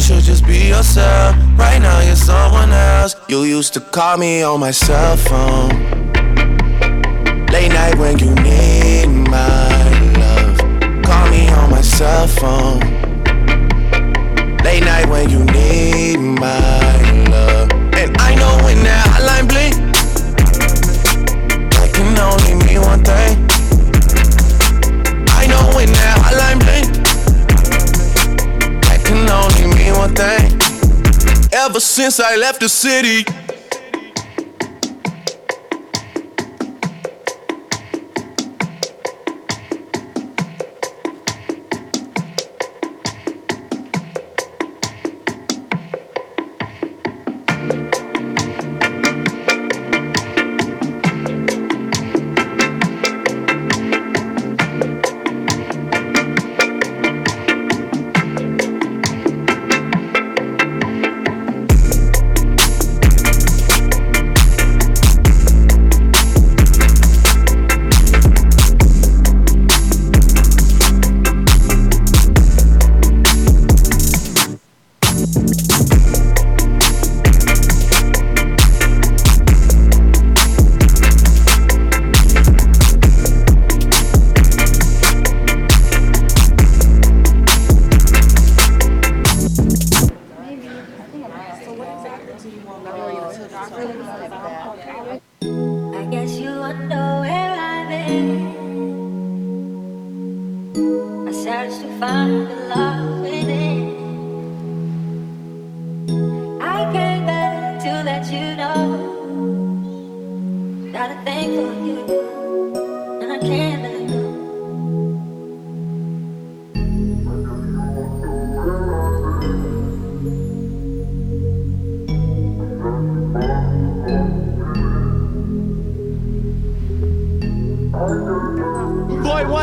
Should just be yourself. Right now, you're someone else. You used to call me on my cell phone. Late night when you need my love. Call me on my cell phone. Late night when you need my love. And I know when that hotline blink, that can only mean one thing. Ever since I left the city.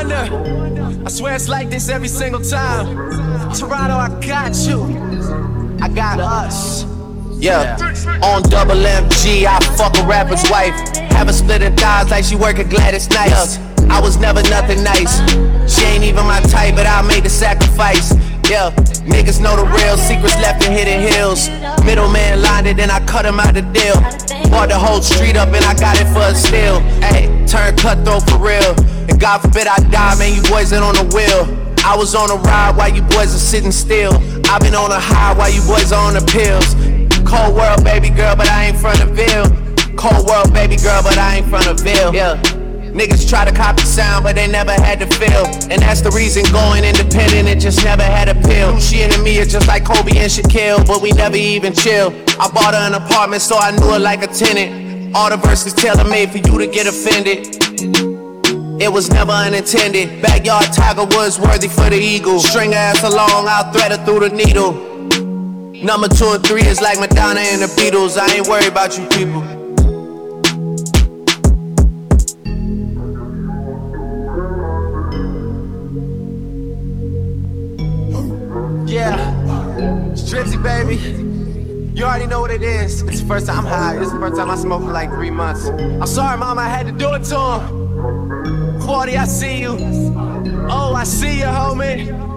I swear it's like this every single time. Toronto, I got you. I got us. Yeah, on double MG, I fuck a rapper's wife. Have her splitting thighs like she work at Gladys Knights. I was never nothing nice. She ain't even my type, but I made the sacrifice. Yeah, niggas know the real secrets left in hidden hills. Middleman lined it, and I cut him out the deal. Bought the whole street up, and I got it for a steal. Hey, turn cutthroat for real. And God forbid I die, man, you boys ain't on the wheel. I was on a ride while you boys are sitting still. I've been on a high while you boys are on the pills. Cold world, baby girl, but I ain't from the Ville. Cold world, baby girl, but I ain't from the Ville. Yeah. Niggas try to copy sound, but they never had to feel. And that's the reason going independent, it just never had a pill. She and me are just like Kobe and Shaquille, but we never even chill. I bought her an apartment, so I knew her like a tenant. All the verses tailor made for you to get offended. It was never unintended. Backyard Tiger Woods worthy for the eagle. String ass along, I'll thread her through the needle. Number two and three is like Madonna and the Beatles. I ain't worried about you people. Yeah, Strizzy baby. You already know what it is. It's the first time I'm high. It's the first time I smoked for like three months. I'm sorry, mom, I had to do it to him. 40, I see you. Oh, I see you, homie.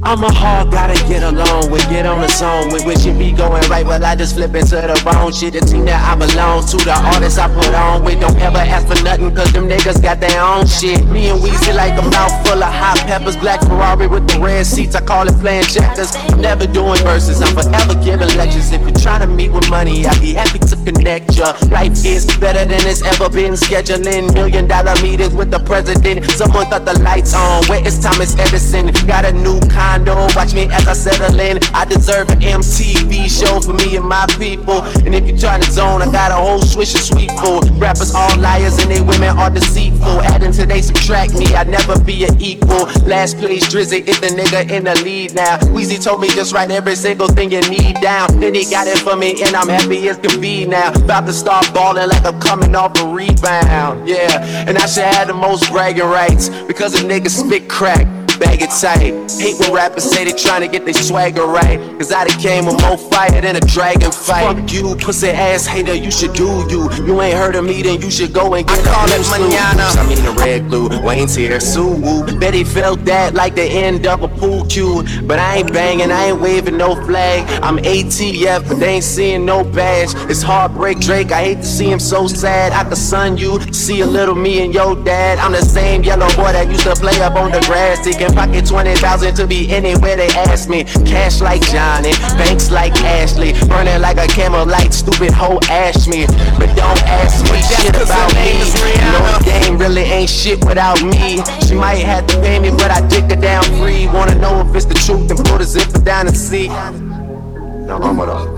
I'm a hard, gotta get along with, get on the zone with. Wish it be going right, but I just flip into the wrong shit. The team that I belong to, the artists I put on with. Don't ever ask for nothing, cause them niggas got their own shit. Me and Weezy like a mouth full of hot peppers. Black Ferrari with the red seats, I call it playing checkers. Never doing verses, I'm forever giving lectures. If you're trying to meet with money, I'd be happy to connect ya. Life is better than it's ever been. Scheduling million dollar meetings with the president. Someone cut the lights on. Where is Thomas Edison? Got a new condo. Watch me as I settle in. I deserve an MTV show for me and my people. And if you try to zone, I got a whole swish of sweet full. Rappers all liars and they women are deceitful. Adding to they subtract me, I'd never be an equal. Last place, Drizzy is the nigga in the lead now. Weezy told me just write every single thing you need down. Then he got it for me and I'm happy as can be now. About to start balling like I'm coming off a rebound. Yeah, and I should have the most bragging rights because a nigga spit crack bag it tight. Hate when rappers say they trying to get their swagger right. Cause I done came with more fire than a dragon fight. Fuck you, pussy ass hater, you should do you. You ain't heard of me, then you should go and get I call it manana. I mean the red glue, Wayne's here, Sue Woo. Betty felt that like the end of a pool cue. But I ain't banging, I ain't waving no flag. I'm ATF, but they ain't seeing no badge. It's heartbreak Drake, I hate to see him so sad. I could son you, see a little me and your dad. I'm the same yellow boy that used to play up on the grass, taking pocket 20,000 to be anywhere they ask me. Cash like Johnny, banks like Ashley. Burning like a camel light, stupid hoe ash me. But don't ask me shit about me. No game really ain't shit without me. She might have to pay me, but I dick her down free. Wanna know if it's the truth, then put a zipper down and see. Now, I'm gonna.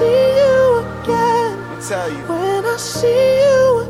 see you again. tell you. When I see you again.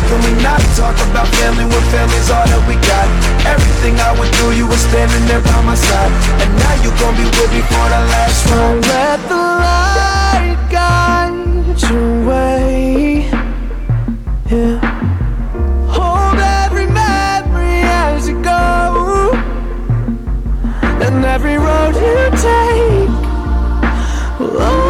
How can we not talk about family when family's all that we got? Everything I went through, you were standing there by my side. And now you gon' be with me for the last ride. let the light guide your way. Yeah. Hold every memory as you go. And every road you take will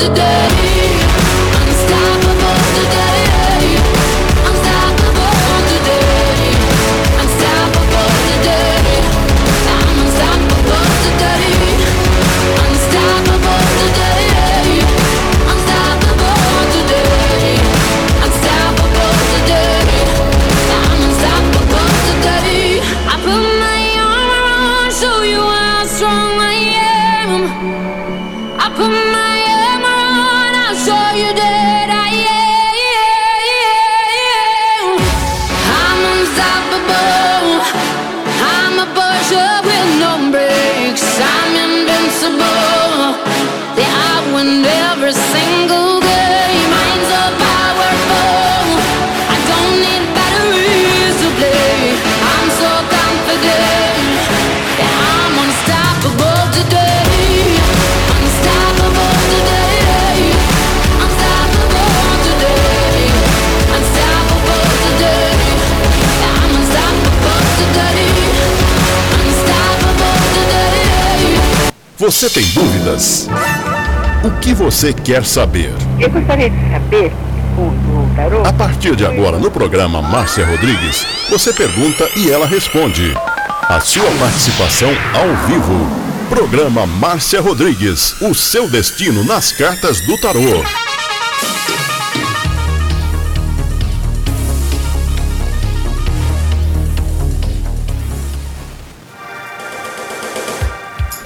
today. Você quer saber? Eu gostaria de saber o, o tarô. A partir de agora, no programa Márcia Rodrigues, você pergunta e ela responde. A sua participação ao vivo. Programa Márcia Rodrigues, o seu destino nas cartas do tarô.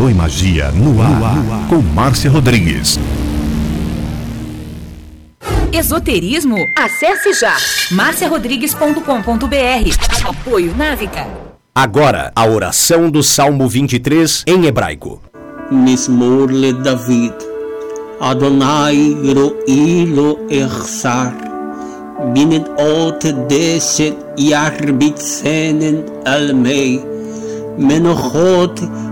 Tarô e Magia no ar, no ar. com Márcia Rodrigues. Esoterismo? Acesse já marciarodrigues.com.br. Apoio Návica. Agora, a oração do Salmo 23 em hebraico. Mismor le David. Adonai ro'ilo echsar. Binet ot deset yarbitzenen almei. Menochot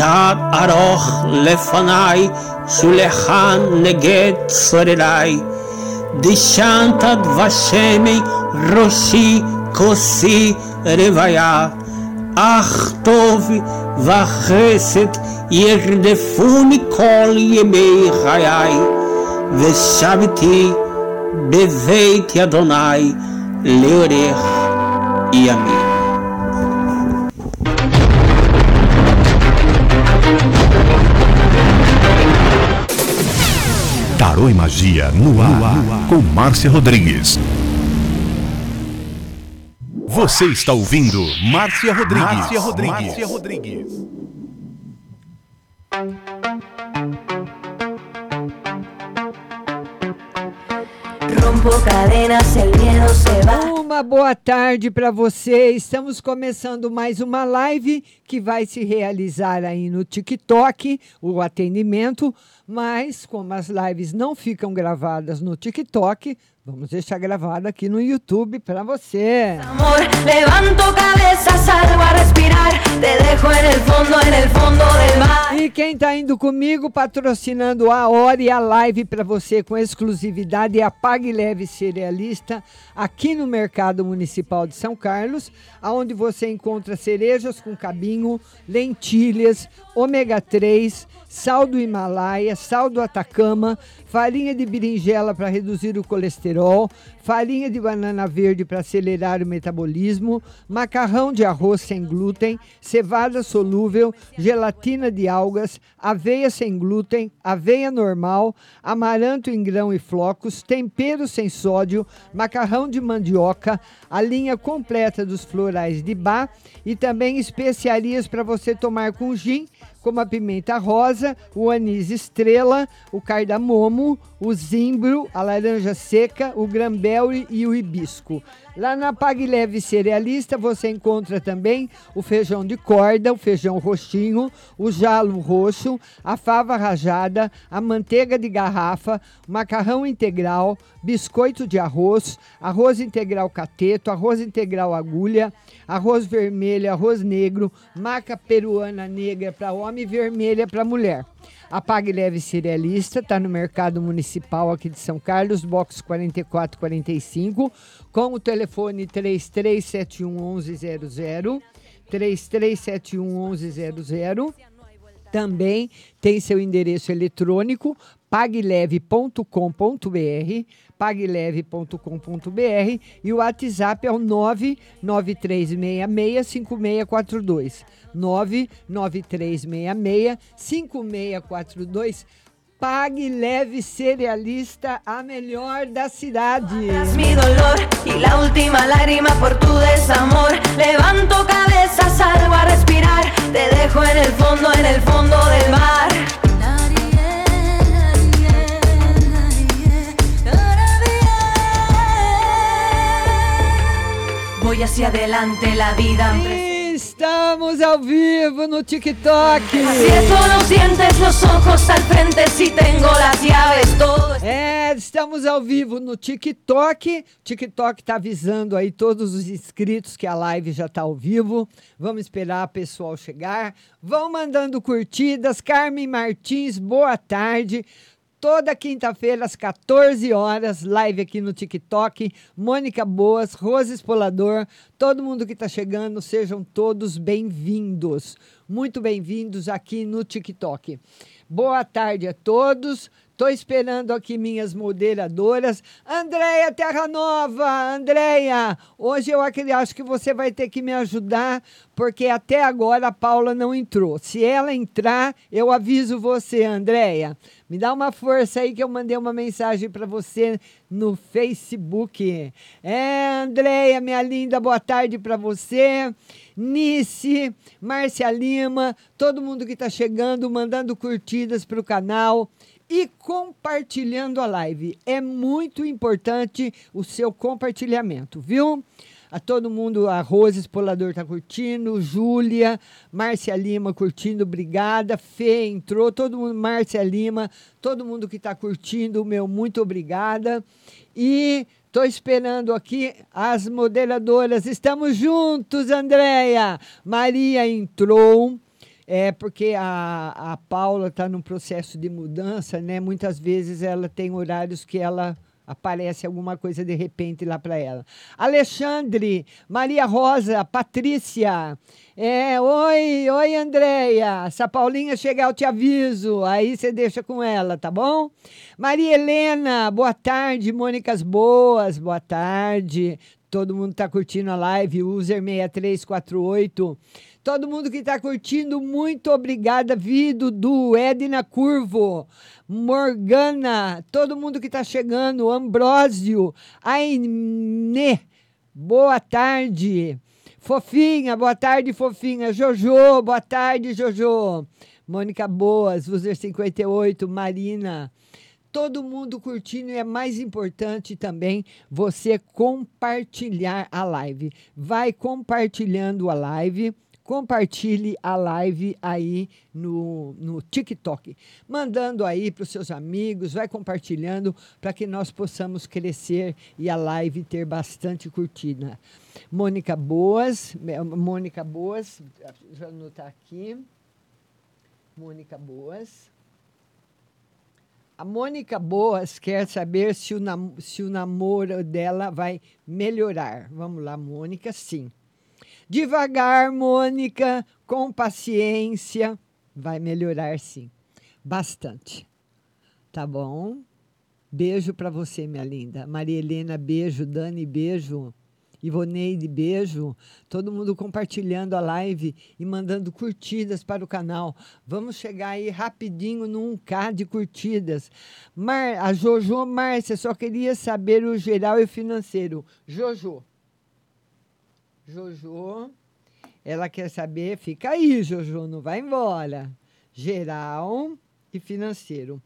Tad aroch lefanai, shulechan neget sorerai. Dishantad vashemi roshi kosi revaya. Ach tov vachesed yerdefuni kol yemei chayai. Veshaviti beveit Adonai leorech yamin. Tarô e Magia no ar, no ar, com Márcia Rodrigues. Você está ouvindo Márcia Rodrigues. Márcia Rodrigues. Márcia Rodrigues. Rompo cadenas, el miedo se va. Uma boa tarde para você. Estamos começando mais uma live que vai se realizar aí no TikTok, o atendimento, mas como as lives não ficam gravadas no TikTok, vamos deixar gravado aqui no YouTube para você. Amor, levanto cabeza, salgo a respirar. Te dejo en el fondo, en el fondo del mar. E quem está indo comigo patrocinando a hora e a live para você com exclusividade é a Pague Leve Cerealista aqui no Mercado Municipal de São Carlos, aonde você encontra cerejas com cabinho, lentilhas, ômega 3, sal do Himalaia, sal do Atacama, farinha de berinjela para reduzir o colesterol, farinha de banana verde para acelerar o metabolismo, macarrão de arroz sem glúten, cevada solúvel, gelatina de algas, aveia sem glúten, aveia normal, amaranto em grão e flocos, tempero sem sódio, macarrão de mandioca, a linha completa dos florais de bar e também especiarias para você tomar com gin como a pimenta rosa, o anis estrela, o cardamomo, o zimbro, a laranja seca, o granberry e o hibisco. Lá na Pague Leve Cerealista você encontra também o feijão de corda, o feijão roxinho, o jalo roxo, a fava rajada, a manteiga de garrafa, macarrão integral, biscoito de arroz, arroz integral cateto, arroz integral agulha, arroz vermelho, arroz negro, maca peruana negra para homem e vermelha para mulher. A Pague Leve Cerealista está no Mercado Municipal aqui de São Carlos, box 4445, com o telefone 3371 1100, 3371 1100. Também tem seu endereço eletrônico pagleve.com.br, pagleve.com.br e o WhatsApp é o 993665642. 993665642. Pague Leve Cerealista, a melhor da cidade. Mi dolor y la última lágrima por tu desamor. Levanto cabeza, salgo a respirar. Te dejo en el fondo, en el fondo del mar. Voy hacia adelante, la vida. Estamos ao vivo no TikTok. É, estamos ao vivo no TikTok. TikTok tá avisando aí todos os inscritos que a live já tá ao vivo. Vamos esperar o pessoal chegar. Vão mandando curtidas. Carmen Martins, boa tarde. Toda quinta-feira, às 14 horas, live aqui no TikTok. Mônica Boas, Rose Espolador, todo mundo que está chegando, sejam todos bem-vindos. Muito bem-vindos aqui no TikTok. Boa tarde a todos. Estou esperando aqui minhas moderadoras. Andréia Terra Nova, Andréia, hoje eu acho que você vai ter que me ajudar, porque até agora a Paula não entrou. Se ela entrar, eu aviso você, Andréia. Me dá uma força aí que eu mandei uma mensagem para você no Facebook. É, Andréia, minha linda, boa tarde para você. Nice, Márcia Lima, todo mundo que está chegando, mandando curtidas para o canal e compartilhando a live. É muito importante o seu compartilhamento, viu? A todo mundo, a Rose Espolador tá curtindo, Júlia, Márcia Lima curtindo, obrigada. Fê entrou, todo mundo, Márcia Lima, todo mundo que está curtindo, meu, muito obrigada. E Estou esperando aqui as moderadoras. Estamos juntos, Andréia. Maria entrou. É porque a, a Paula está num processo de mudança, né? Muitas vezes ela tem horários que ela aparece alguma coisa de repente lá para ela. Alexandre, Maria Rosa, Patrícia. É, oi, oi, Andréia. Se a Paulinha chegar, eu te aviso. Aí você deixa com ela, tá bom? Maria Helena, boa tarde. Mônicas Boas, boa tarde. Todo mundo está curtindo a live, user 6348. Todo mundo que está curtindo, muito obrigada, Vido, do Edna Curvo, Morgana, todo mundo que está chegando, Ambrósio, Aine, boa tarde. Fofinha, boa tarde, fofinha. Jojo, boa tarde, Jojo. Mônica Boas, user 58, Marina todo mundo curtindo e é mais importante também você compartilhar a live. Vai compartilhando a live. Compartilhe a live aí no, no TikTok, mandando aí para os seus amigos, vai compartilhando para que nós possamos crescer e a live ter bastante curtida. Mônica Boas, Mônica Boas, já anotar aqui. Mônica Boas. A Mônica Boas quer saber se o, se o namoro dela vai melhorar. Vamos lá, Mônica, sim. Devagar, Mônica, com paciência, vai melhorar sim. Bastante. Tá bom? Beijo para você, minha linda. Maria Helena, beijo. Dani, beijo. Ivoneide, beijo. Todo mundo compartilhando a live e mandando curtidas para o canal. Vamos chegar aí rapidinho no 1K de curtidas. Mar, a Jojo Márcia só queria saber o geral e o financeiro. Jojo. Jojo. Ela quer saber, fica aí, Jojo, não vai embora. Geral e financeiro.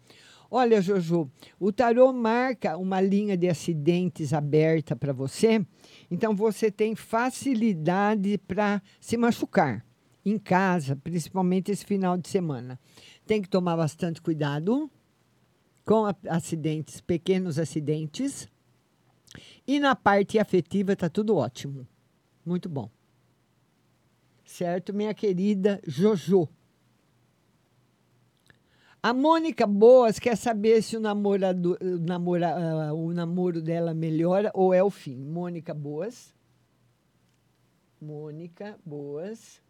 Olha, Jojo, o tarô marca uma linha de acidentes aberta para você então você tem facilidade para se machucar em casa, principalmente esse final de semana. Tem que tomar bastante cuidado com acidentes, pequenos acidentes. E na parte afetiva está tudo ótimo. Muito bom. Certo, minha querida Jojo. A Mônica Boas quer saber se o, namorado, namora, uh, o namoro dela melhora ou é o fim. Mônica Boas. Mônica Boas.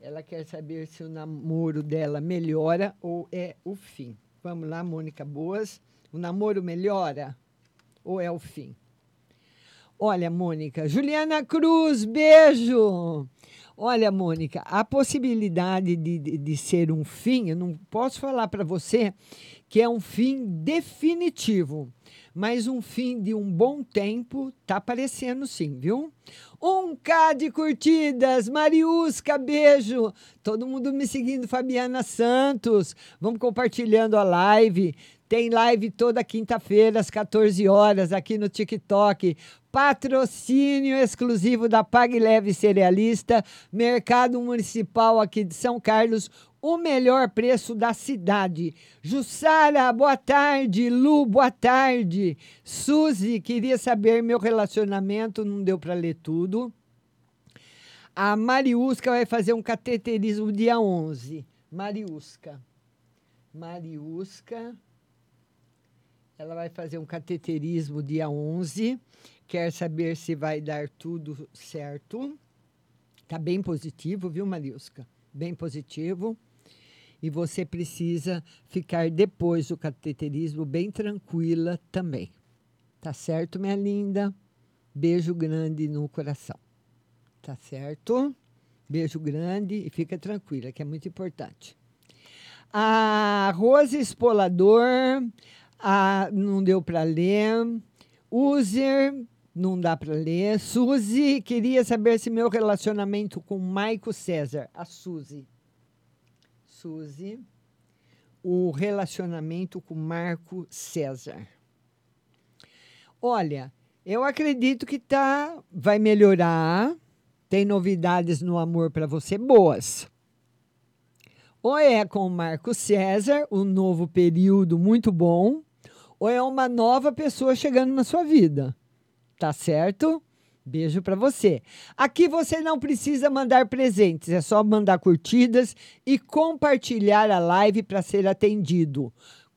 Ela quer saber se o namoro dela melhora ou é o fim. Vamos lá, Mônica Boas. O namoro melhora ou é o fim? Olha, Mônica. Juliana Cruz, beijo. Olha, Mônica, a possibilidade de, de, de ser um fim, eu não posso falar para você que é um fim definitivo, mas um fim de um bom tempo tá aparecendo sim, viu? Um K de curtidas, Mariusca, beijo. Todo mundo me seguindo, Fabiana Santos. Vamos compartilhando a live. Tem live toda quinta-feira, às 14 horas, aqui no TikTok. Patrocínio exclusivo da Pag Leve Cerealista, Mercado Municipal aqui de São Carlos, o melhor preço da cidade. Jussara, boa tarde. Lu, boa tarde. Suzy, queria saber meu relacionamento, não deu para ler tudo. A Mariusca vai fazer um cateterismo dia 11. Mariusca. Mariusca. Ela vai fazer um cateterismo dia 11 quer saber se vai dar tudo certo. Está bem positivo, viu, Mariusca? Bem positivo. E você precisa ficar depois do cateterismo bem tranquila também. Tá certo, minha linda? Beijo grande no coração. Tá certo? Beijo grande e fica tranquila, que é muito importante. A Rose Espolador, a, não deu para ler. User, não dá para ler. Suzy, queria saber se meu relacionamento com Maico César. A Suzy. Suzy. O relacionamento com Marco César. Olha, eu acredito que tá, vai melhorar. Tem novidades no amor para você boas. Ou é com Marco César, um novo período muito bom, ou é uma nova pessoa chegando na sua vida. Tá certo? Beijo para você. Aqui você não precisa mandar presentes, é só mandar curtidas e compartilhar a live para ser atendido.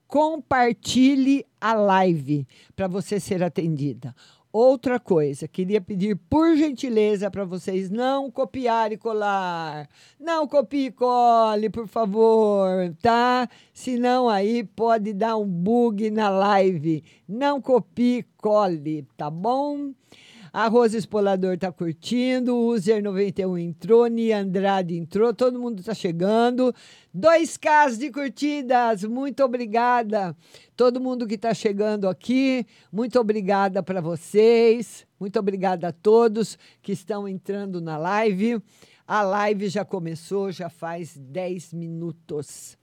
Compartilhe a live para você ser atendida. Outra coisa, queria pedir por gentileza para vocês não copiar e colar. Não copie e cole, por favor, tá? Senão aí pode dar um bug na live. Não copie e cole, tá bom? A Rosa Espolador tá curtindo, User 91 entrou, Nia Andrade entrou, todo mundo tá chegando. Dois casos de curtidas, muito obrigada. Todo mundo que está chegando aqui, muito obrigada para vocês. Muito obrigada a todos que estão entrando na live. A live já começou, já faz 10 minutos.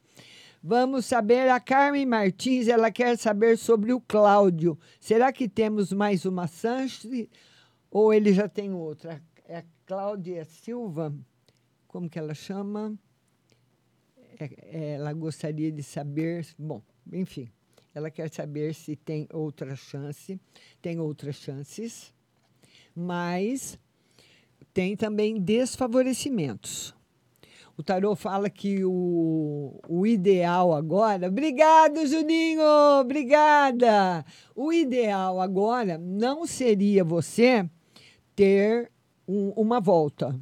Vamos saber, a Carmen Martins, ela quer saber sobre o Cláudio. Será que temos mais uma chance ou ele já tem outra? É a Cláudia Silva, como que ela chama? É, ela gostaria de saber, bom, enfim, ela quer saber se tem outra chance, tem outras chances, mas tem também desfavorecimentos. O tarô fala que o, o ideal agora. Obrigado, Juninho! Obrigada! O ideal agora não seria você ter um, uma volta.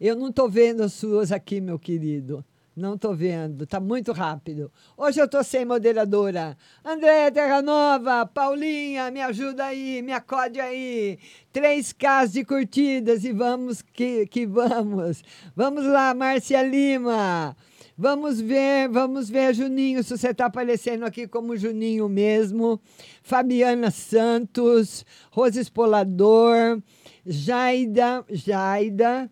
Eu não estou vendo as suas aqui, meu querido. Não estou vendo, está muito rápido. Hoje eu estou sem moderadora. Andréia Terra Nova, Paulinha, me ajuda aí, me acode aí. Três casos de curtidas e vamos que, que vamos. Vamos lá, Márcia Lima. Vamos ver, vamos ver, Juninho, se você está aparecendo aqui como Juninho mesmo. Fabiana Santos, Rosa Espolador, Jaida, Jaida.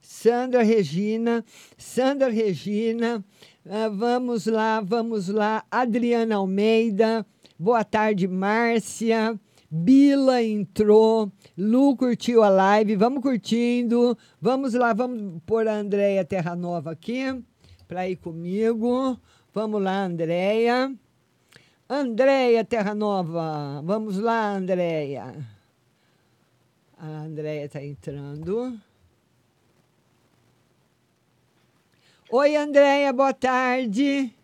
Sandra Regina, Sandra Regina, uh, vamos lá, vamos lá, Adriana Almeida, boa tarde, Márcia. Bila entrou, Lu curtiu a live, vamos curtindo. Vamos lá, vamos pôr a Andréia Terra Nova aqui para ir comigo. Vamos lá, Andréia. Andréia Terra Nova, vamos lá, Andréia. A Andréia está entrando. Oi, Andréia, boa tarde.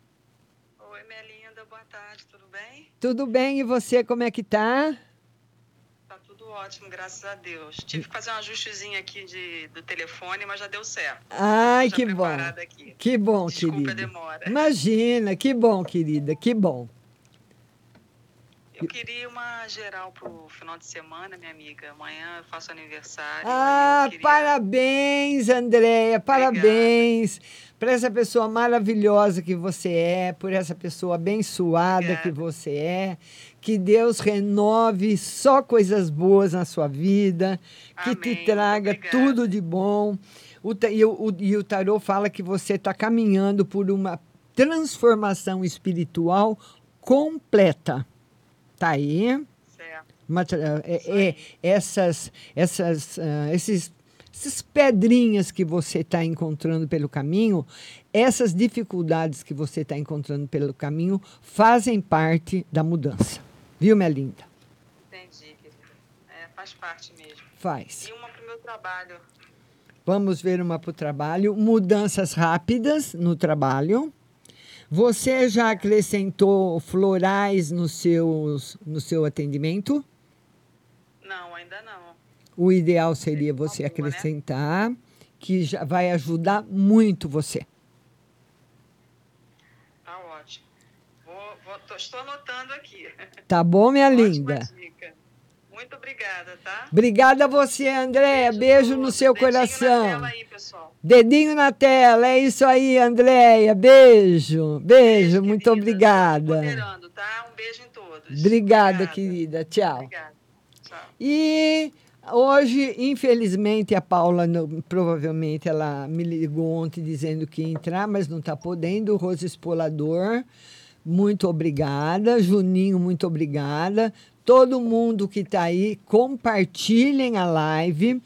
Oi, minha linda, boa tarde, tudo bem? Tudo bem, e você, como é que tá? Ótimo, graças a Deus. Tive que fazer um ajustezinho aqui de, do telefone, mas já deu certo. Ai, que bom. Aqui. Que bom, Desculpa querida. a demora. Imagina, que bom, querida, que bom. Eu queria uma geral pro final de semana, minha amiga. Amanhã eu faço aniversário. Ah, parabéns, Andréia, parabéns para essa pessoa maravilhosa que você é, por essa pessoa abençoada Obrigada. que você é. Que Deus renove só coisas boas na sua vida, que Amém. te traga Obrigada. tudo de bom. O, e, o, e o tarô fala que você está caminhando por uma transformação espiritual completa. Tá aí. Certo. é, é, essas, essas, uh, esses, essas pedrinhas que você está encontrando pelo caminho, essas dificuldades que você está encontrando pelo caminho, fazem parte da mudança. Viu, minha linda? Entendi, é, faz parte mesmo. Faz. E uma para o meu trabalho. Vamos ver uma para o trabalho. Mudanças rápidas no trabalho. Você já acrescentou florais no, seus, no seu atendimento? Não, ainda não. O ideal seria você né? acrescentar, que já vai ajudar muito você. Tá ótimo. Vou, tô, estou anotando aqui. Tá bom, minha Ótima linda? Dica. Muito obrigada, tá? Obrigada a você, Andréia. Beijo, Beijo no seu Dedinho coração. Na tela aí, pessoal. Dedinho na tela, é isso aí, Andréia. Beijo, beijo, beijo muito querida. obrigada. Tá? Um beijo em todos. Obrigada, obrigada. querida. Tchau. Obrigada. Tchau. E hoje, infelizmente, a Paula, provavelmente, ela me ligou ontem dizendo que ia entrar, mas não está podendo. O Rose Espolador, muito obrigada. Juninho, muito obrigada. Todo mundo que está aí, compartilhem a live.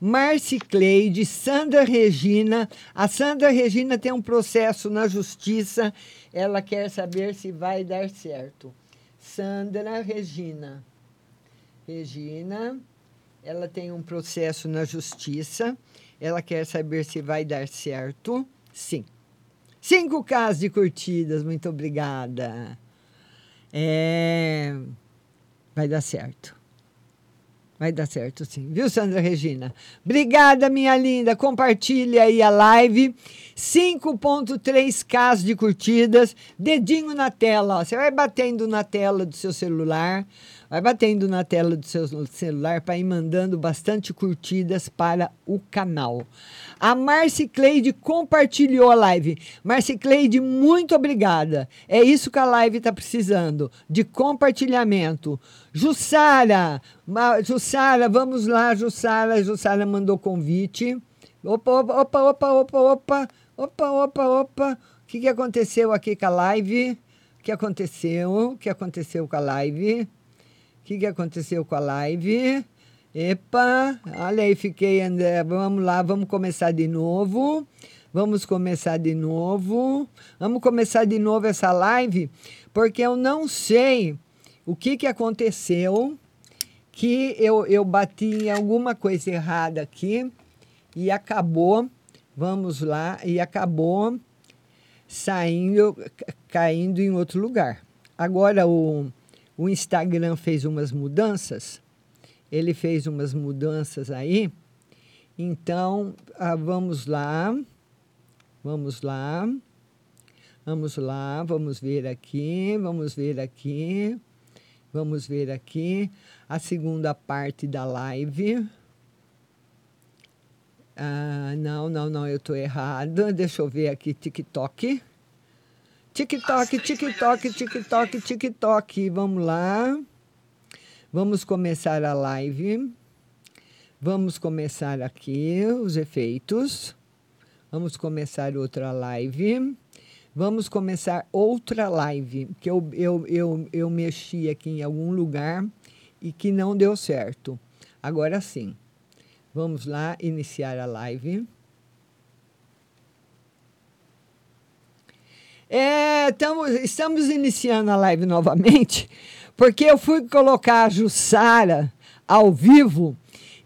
Marci Cleide, Sandra Regina. A Sandra Regina tem um processo na justiça. Ela quer saber se vai dar certo. Sandra Regina. Regina, ela tem um processo na justiça. Ela quer saber se vai dar certo. Sim. Cinco casos de curtidas, muito obrigada. É. Vai dar certo. Vai dar certo, sim. Viu, Sandra Regina? Obrigada, minha linda. Compartilhe aí a live. 5.3 k de curtidas. Dedinho na tela. Ó. Você vai batendo na tela do seu celular Vai batendo na tela do seu celular para ir mandando bastante curtidas para o canal. A Marci Cleide compartilhou a live. Marci Cleide, muito obrigada. É isso que a live está precisando, de compartilhamento. Jussara, Jussara, vamos lá, Jussara. Jussara mandou convite. Opa, opa, opa, opa, opa, opa, opa, opa. O que, que aconteceu aqui com a live? O que aconteceu? O que aconteceu com a live? O que, que aconteceu com a live? Epa, olha aí, fiquei, André. Vamos lá, vamos começar de novo. Vamos começar de novo. Vamos começar de novo essa live, porque eu não sei o que, que aconteceu, que eu, eu bati em alguma coisa errada aqui e acabou, vamos lá, e acabou saindo, caindo em outro lugar. Agora o o Instagram fez umas mudanças, ele fez umas mudanças aí. Então, ah, vamos lá, vamos lá, vamos lá, vamos ver aqui, vamos ver aqui, vamos ver aqui a segunda parte da live. Ah, não, não, não, eu estou errado. Deixa eu ver aqui, TikTok. TikTok, TikTok, TikTok, TikTok. Vamos lá. Vamos começar a live. Vamos começar aqui os efeitos. Vamos começar outra live. Vamos começar outra live, que eu, eu, eu, eu mexi aqui em algum lugar e que não deu certo. Agora sim. Vamos lá iniciar a live. É, tamo, estamos iniciando a live novamente, porque eu fui colocar a Jussara ao vivo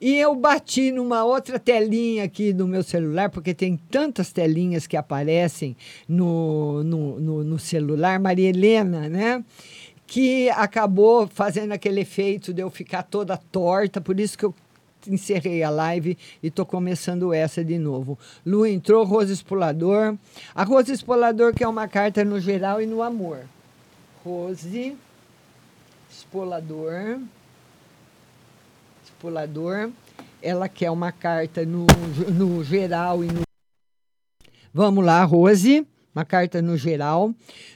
e eu bati numa outra telinha aqui do meu celular, porque tem tantas telinhas que aparecem no, no, no, no celular, Maria Helena, né? Que acabou fazendo aquele efeito de eu ficar toda torta, por isso que eu encerrei a live e estou começando essa de novo. Lu entrou, Rose Espolador. A Rose Espolador que é uma carta no geral e no amor. Rose Espolador. Espolador. Ela quer uma carta no, no geral e no. Vamos lá, Rose. Uma carta no geral.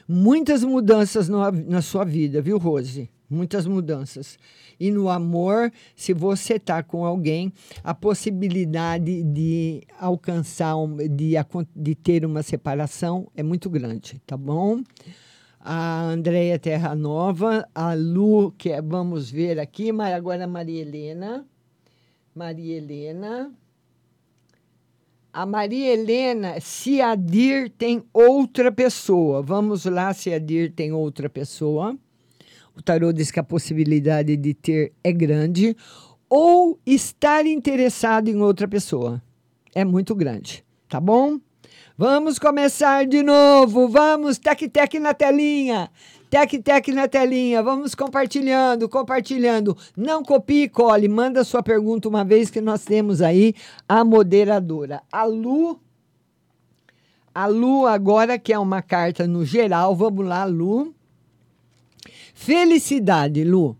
Muitas mudanças no, na sua vida, viu, Rose? Muitas mudanças. E no amor, se você está com alguém, a possibilidade de alcançar, de, de ter uma separação é muito grande, tá bom? a Andréia Terra Nova, a Lu, que é, vamos ver aqui, mas agora a Maria Helena. Maria Helena. A Maria Helena, se a Dir tem outra pessoa. Vamos lá, se a Dir tem outra pessoa. O tarô diz que a possibilidade de ter é grande. Ou estar interessado em outra pessoa. É muito grande, tá bom? Vamos começar de novo. Vamos, tec-tec na telinha. Tec-tec na telinha. Vamos compartilhando, compartilhando. Não copie e cole. Manda sua pergunta uma vez que nós temos aí a moderadora. A Lu. A Lu agora que é uma carta no geral. Vamos lá, Lu. Felicidade, Lu.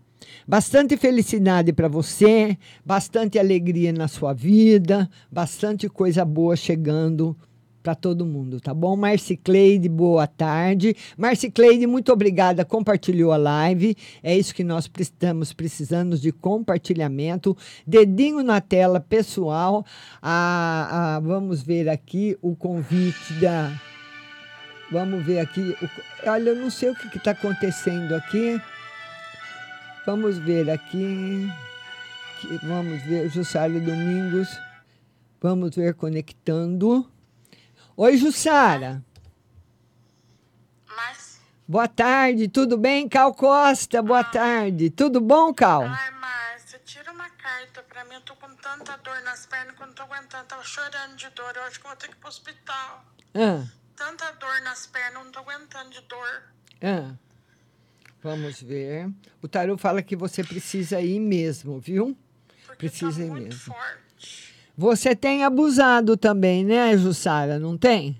Bastante felicidade para você, bastante alegria na sua vida, bastante coisa boa chegando para todo mundo, tá bom? Marci Cleide, boa tarde. Marci Cleide, muito obrigada, compartilhou a live. É isso que nós estamos precisando de compartilhamento. Dedinho na tela, pessoal. Ah, vamos ver aqui o convite da. Vamos ver aqui. Olha, eu não sei o que está acontecendo aqui. Vamos ver aqui. Vamos ver, Jussário Domingos. Vamos ver conectando. Oi, Jussara. Mas... Boa tarde, tudo bem? Cal Costa, boa ah. tarde. Tudo bom, Cal? Ai, Márcia, tira uma carta pra mim. Eu tô com tanta dor nas pernas que eu não tô aguentando. Tava chorando de dor. Eu acho que vou ter que ir pro hospital. Ah. Tanta dor nas pernas, não tô aguentando de dor. Ah. Vamos ver. O tarô fala que você precisa ir mesmo, viu? Porque precisa tá ir muito mesmo. Forte. Você tem abusado também, né, Jussara? Não tem?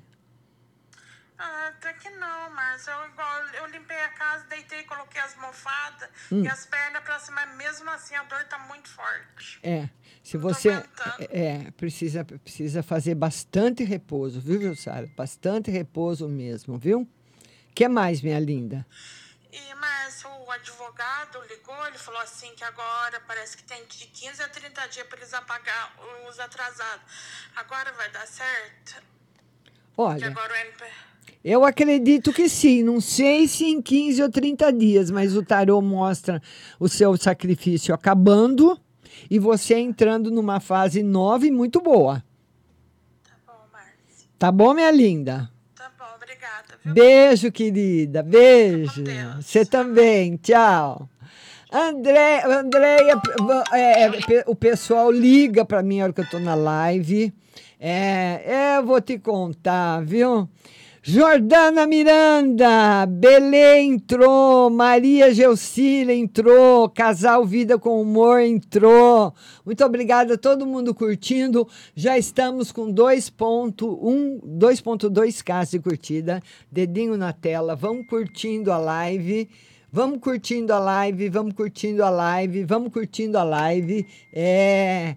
Ah, até que não, mas eu, igual, eu limpei a casa, deitei, coloquei as mofadas hum. e as pernas pra cima, mesmo assim a dor tá muito forte. É. Se você é, precisa precisa fazer bastante repouso, viu, Jussara? Bastante repouso mesmo, viu? Que mais, minha linda? E, mas o advogado ligou, ele falou assim que agora parece que tem de 15 a 30 dias para eles apagar os atrasados. Agora vai dar certo? Olha, NP... eu acredito que sim. Não sei se em 15 ou 30 dias, mas o tarô mostra o seu sacrifício acabando e você entrando numa fase nova e muito boa. Tá bom, Márcia. Tá bom, minha linda? Viu? Beijo, querida. Beijo. Você também. Tchau. André, Andréia, é, é, o pessoal liga para mim na hora que eu tô na live. É, é, eu vou te contar, viu? Jordana Miranda, Belê entrou, Maria Geucília entrou, Casal Vida com Humor entrou. Muito obrigada a todo mundo curtindo. Já estamos com 2.1, 2.2k de curtida. Dedinho na tela, vamos curtindo a live. Vamos curtindo a live, vamos curtindo a live, vamos curtindo a live. É.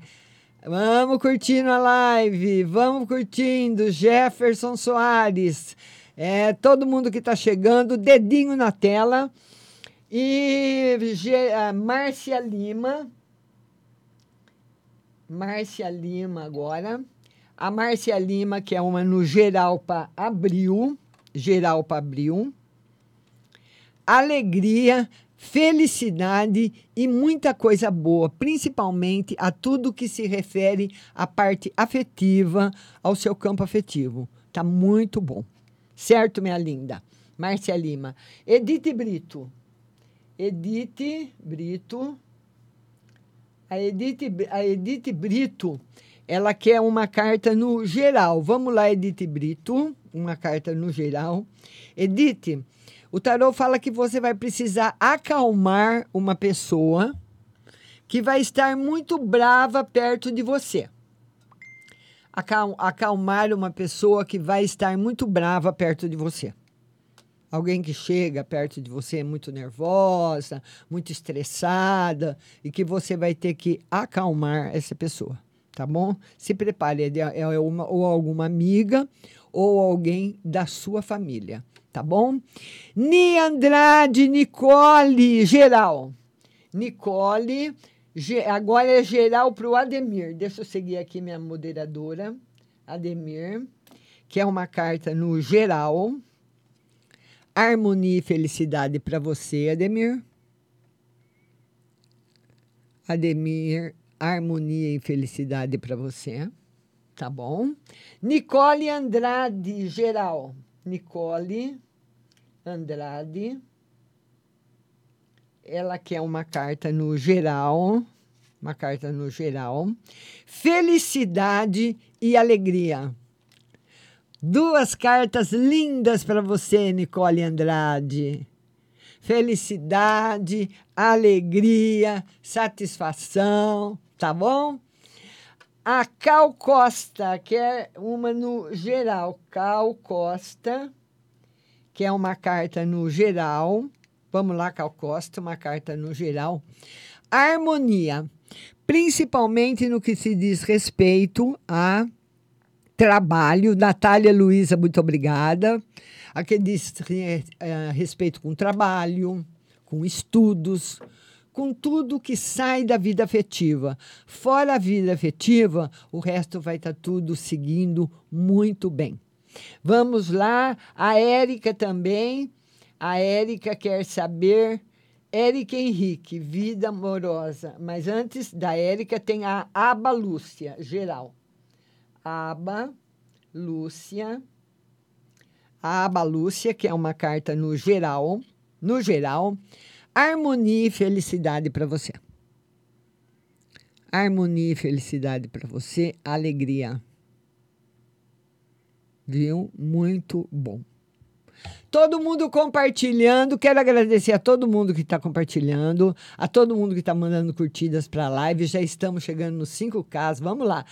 Vamos curtindo a live, vamos curtindo. Jefferson Soares, é, todo mundo que está chegando, dedinho na tela. E G, Márcia Lima. Márcia Lima agora. A Márcia Lima, que é uma no geral para abril. Geral para abril. Alegria, felicidade e muita coisa boa, principalmente a tudo que se refere à parte afetiva, ao seu campo afetivo. Tá muito bom. Certo, minha linda? Márcia Lima. Edith Brito. Edith Brito. A Edith, a Edith Brito, ela quer uma carta no geral. Vamos lá, Edith Brito. Uma carta no geral. Edith, o tarô fala que você vai precisar acalmar uma pessoa que vai estar muito brava perto de você. Acalmar uma pessoa que vai estar muito brava perto de você. Alguém que chega perto de você muito nervosa, muito estressada e que você vai ter que acalmar essa pessoa, tá bom? Se prepare, é, é uma, ou alguma amiga ou alguém da sua família, tá bom? Ni Andrade, Nicole, geral. Nicole, agora é geral para o Ademir. Deixa eu seguir aqui minha moderadora, Ademir, que é uma carta no geral. Harmonia e felicidade para você, Ademir. Ademir, harmonia e felicidade para você. Tá bom? Nicole Andrade, geral. Nicole Andrade. Ela quer uma carta no geral. Uma carta no geral. Felicidade e alegria. Duas cartas lindas para você, Nicole Andrade. Felicidade, alegria, satisfação, tá bom? A Cal Costa, que é uma no geral. Cal Costa, que é uma carta no geral. Vamos lá, Cal Costa, uma carta no geral. Harmonia, principalmente no que se diz respeito a trabalho. Natália Luiza, muito obrigada. Aqui diz é, respeito com trabalho, com estudos, com tudo que sai da vida afetiva. Fora a vida afetiva, o resto vai estar tá tudo seguindo muito bem. Vamos lá, a Érica também. A Érica quer saber. Érica Henrique, vida amorosa. Mas antes da Érica tem a Aba Lúcia, geral aba Lúcia. A aba Lúcia, que é uma carta no geral, no geral, harmonia e felicidade para você. Harmonia e felicidade para você, alegria. Viu? Muito bom. Todo mundo compartilhando. Quero agradecer a todo mundo que está compartilhando, a todo mundo que está mandando curtidas para a live. Já estamos chegando nos 5K. Vamos lá.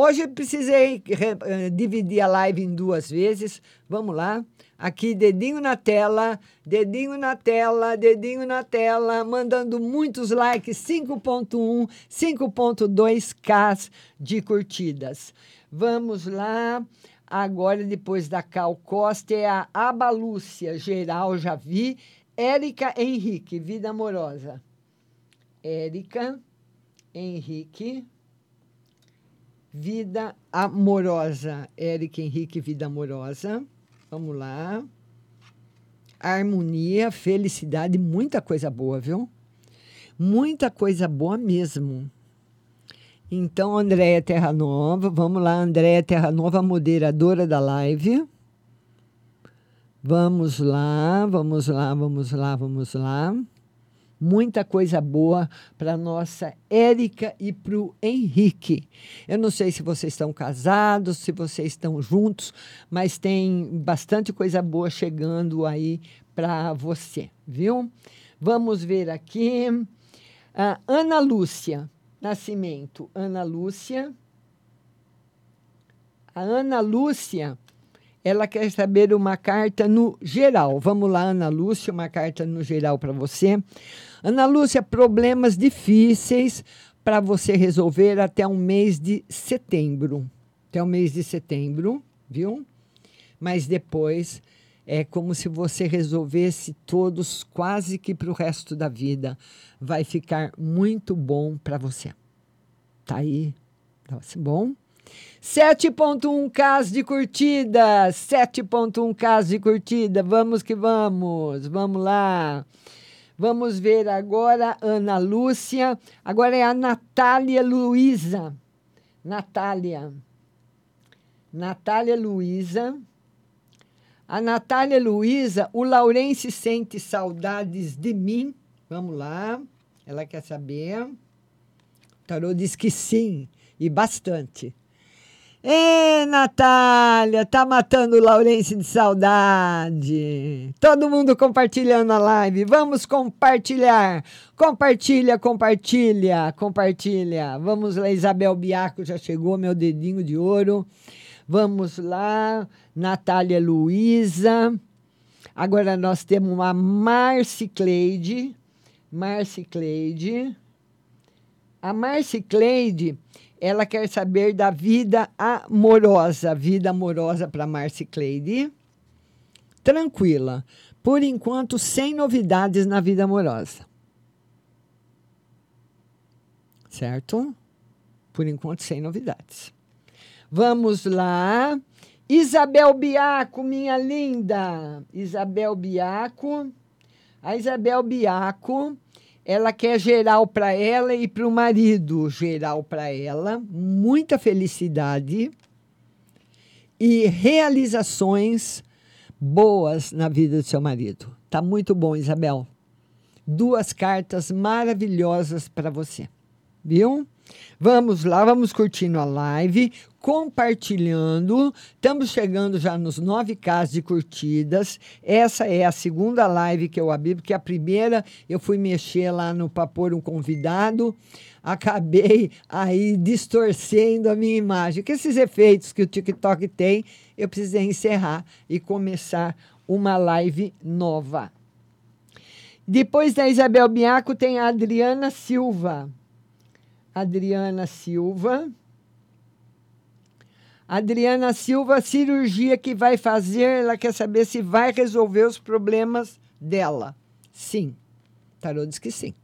Hoje precisei uh, dividir a live em duas vezes. Vamos lá. Aqui, dedinho na tela, dedinho na tela, dedinho na tela, mandando muitos likes, 5.1, 5.2K de curtidas. Vamos lá. Agora, depois da Cal Costa, é a Abalúcia Geral, já vi. Érica Henrique, Vida Amorosa. Érica Henrique, Vida Amorosa. Érica Henrique, Vida Amorosa. Vamos lá. Harmonia, felicidade, muita coisa boa, viu? Muita coisa boa mesmo. Então, Andréia Terra Nova, vamos lá, Andréia Terra Nova, moderadora da live. Vamos lá, vamos lá, vamos lá, vamos lá. Muita coisa boa para nossa Érica e para o Henrique. Eu não sei se vocês estão casados, se vocês estão juntos, mas tem bastante coisa boa chegando aí para você, viu? Vamos ver aqui. Uh, Ana Lúcia. Nascimento, Ana Lúcia. A Ana Lúcia, ela quer saber uma carta no geral. Vamos lá, Ana Lúcia, uma carta no geral para você. Ana Lúcia, problemas difíceis para você resolver até o mês de setembro. Até o mês de setembro, viu? Mas depois é como se você resolvesse todos quase que para o resto da vida. Vai ficar muito bom para você. Tá aí. Tá bom? 7.1 cas de curtida. 7.1 cas de curtida. Vamos que vamos. Vamos lá. Vamos ver agora Ana Lúcia. Agora é a Natália Luísa. Natália. Natália Luísa. A Natália Luísa, o Laurence sente saudades de mim. Vamos lá. Ela quer saber. O tarô diz que sim, e bastante. Ê, Natália, tá matando o Laurence de saudade. Todo mundo compartilhando a live. Vamos compartilhar. Compartilha, compartilha, compartilha. Vamos lá, Isabel Biaco já chegou, meu dedinho de ouro. Vamos lá, Natália Luiza. Agora nós temos uma Marcicleide. Marcicleide. A Marcicleide, ela quer saber da vida amorosa. Vida amorosa para Marcicleide. Tranquila. Por enquanto, sem novidades na vida amorosa. Certo? Por enquanto, sem novidades. Vamos lá. Isabel Biaco, minha linda. Isabel Biaco. A Isabel Biaco, ela quer geral para ela e para o marido. Geral para ela. Muita felicidade e realizações boas na vida do seu marido. Tá muito bom, Isabel. Duas cartas maravilhosas para você. Viu? Vamos lá, vamos curtindo a live, compartilhando. Estamos chegando já nos 9k de curtidas. Essa é a segunda live que eu abri, porque a primeira eu fui mexer lá no para pôr um convidado. Acabei aí distorcendo a minha imagem. Que esses efeitos que o TikTok tem, eu precisei encerrar e começar uma live nova. Depois da Isabel Biaco tem a Adriana Silva. Adriana Silva. Adriana Silva, a cirurgia que vai fazer, ela quer saber se vai resolver os problemas dela. Sim. Tarô diz que sim.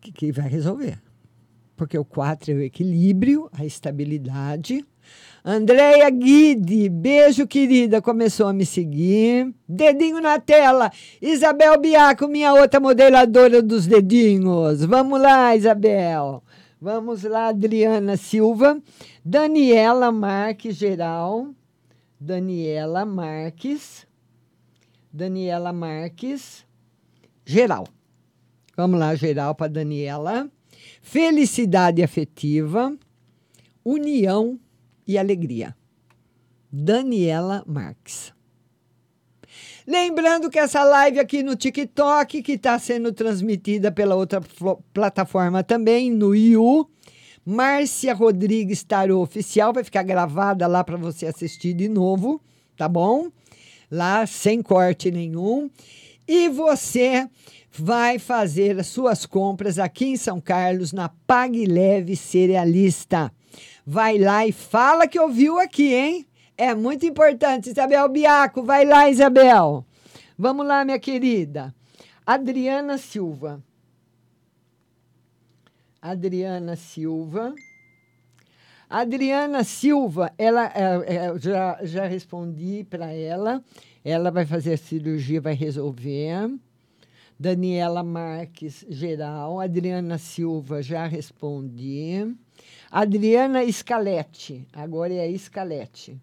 Que, que vai resolver. Porque o 4 é o equilíbrio, a estabilidade. Andréia Guide, beijo querida, começou a me seguir. Dedinho na tela. Isabel Biaco, minha outra modeladora dos dedinhos. Vamos lá, Isabel. Vamos lá, Adriana Silva. Daniela Marques Geral. Daniela Marques. Daniela Marques Geral. Vamos lá, geral para Daniela. Felicidade afetiva. União e alegria. Daniela Marques. Lembrando que essa live aqui no TikTok, que está sendo transmitida pela outra plataforma também, no Yu, Márcia Rodrigues Tarô Oficial, vai ficar gravada lá para você assistir de novo, tá bom? Lá sem corte nenhum. E você vai fazer as suas compras aqui em São Carlos, na Pague Leve Cerealista vai lá e fala que ouviu aqui, hein? É muito importante. Isabel Biaco, vai lá, Isabel. Vamos lá, minha querida. Adriana Silva. Adriana Silva. Adriana Silva, ela é, é, já, já respondi para ela. Ela vai fazer a cirurgia, vai resolver. Daniela Marques, geral. Adriana Silva, já respondi. Adriana Scaletti, agora é a Scaletti.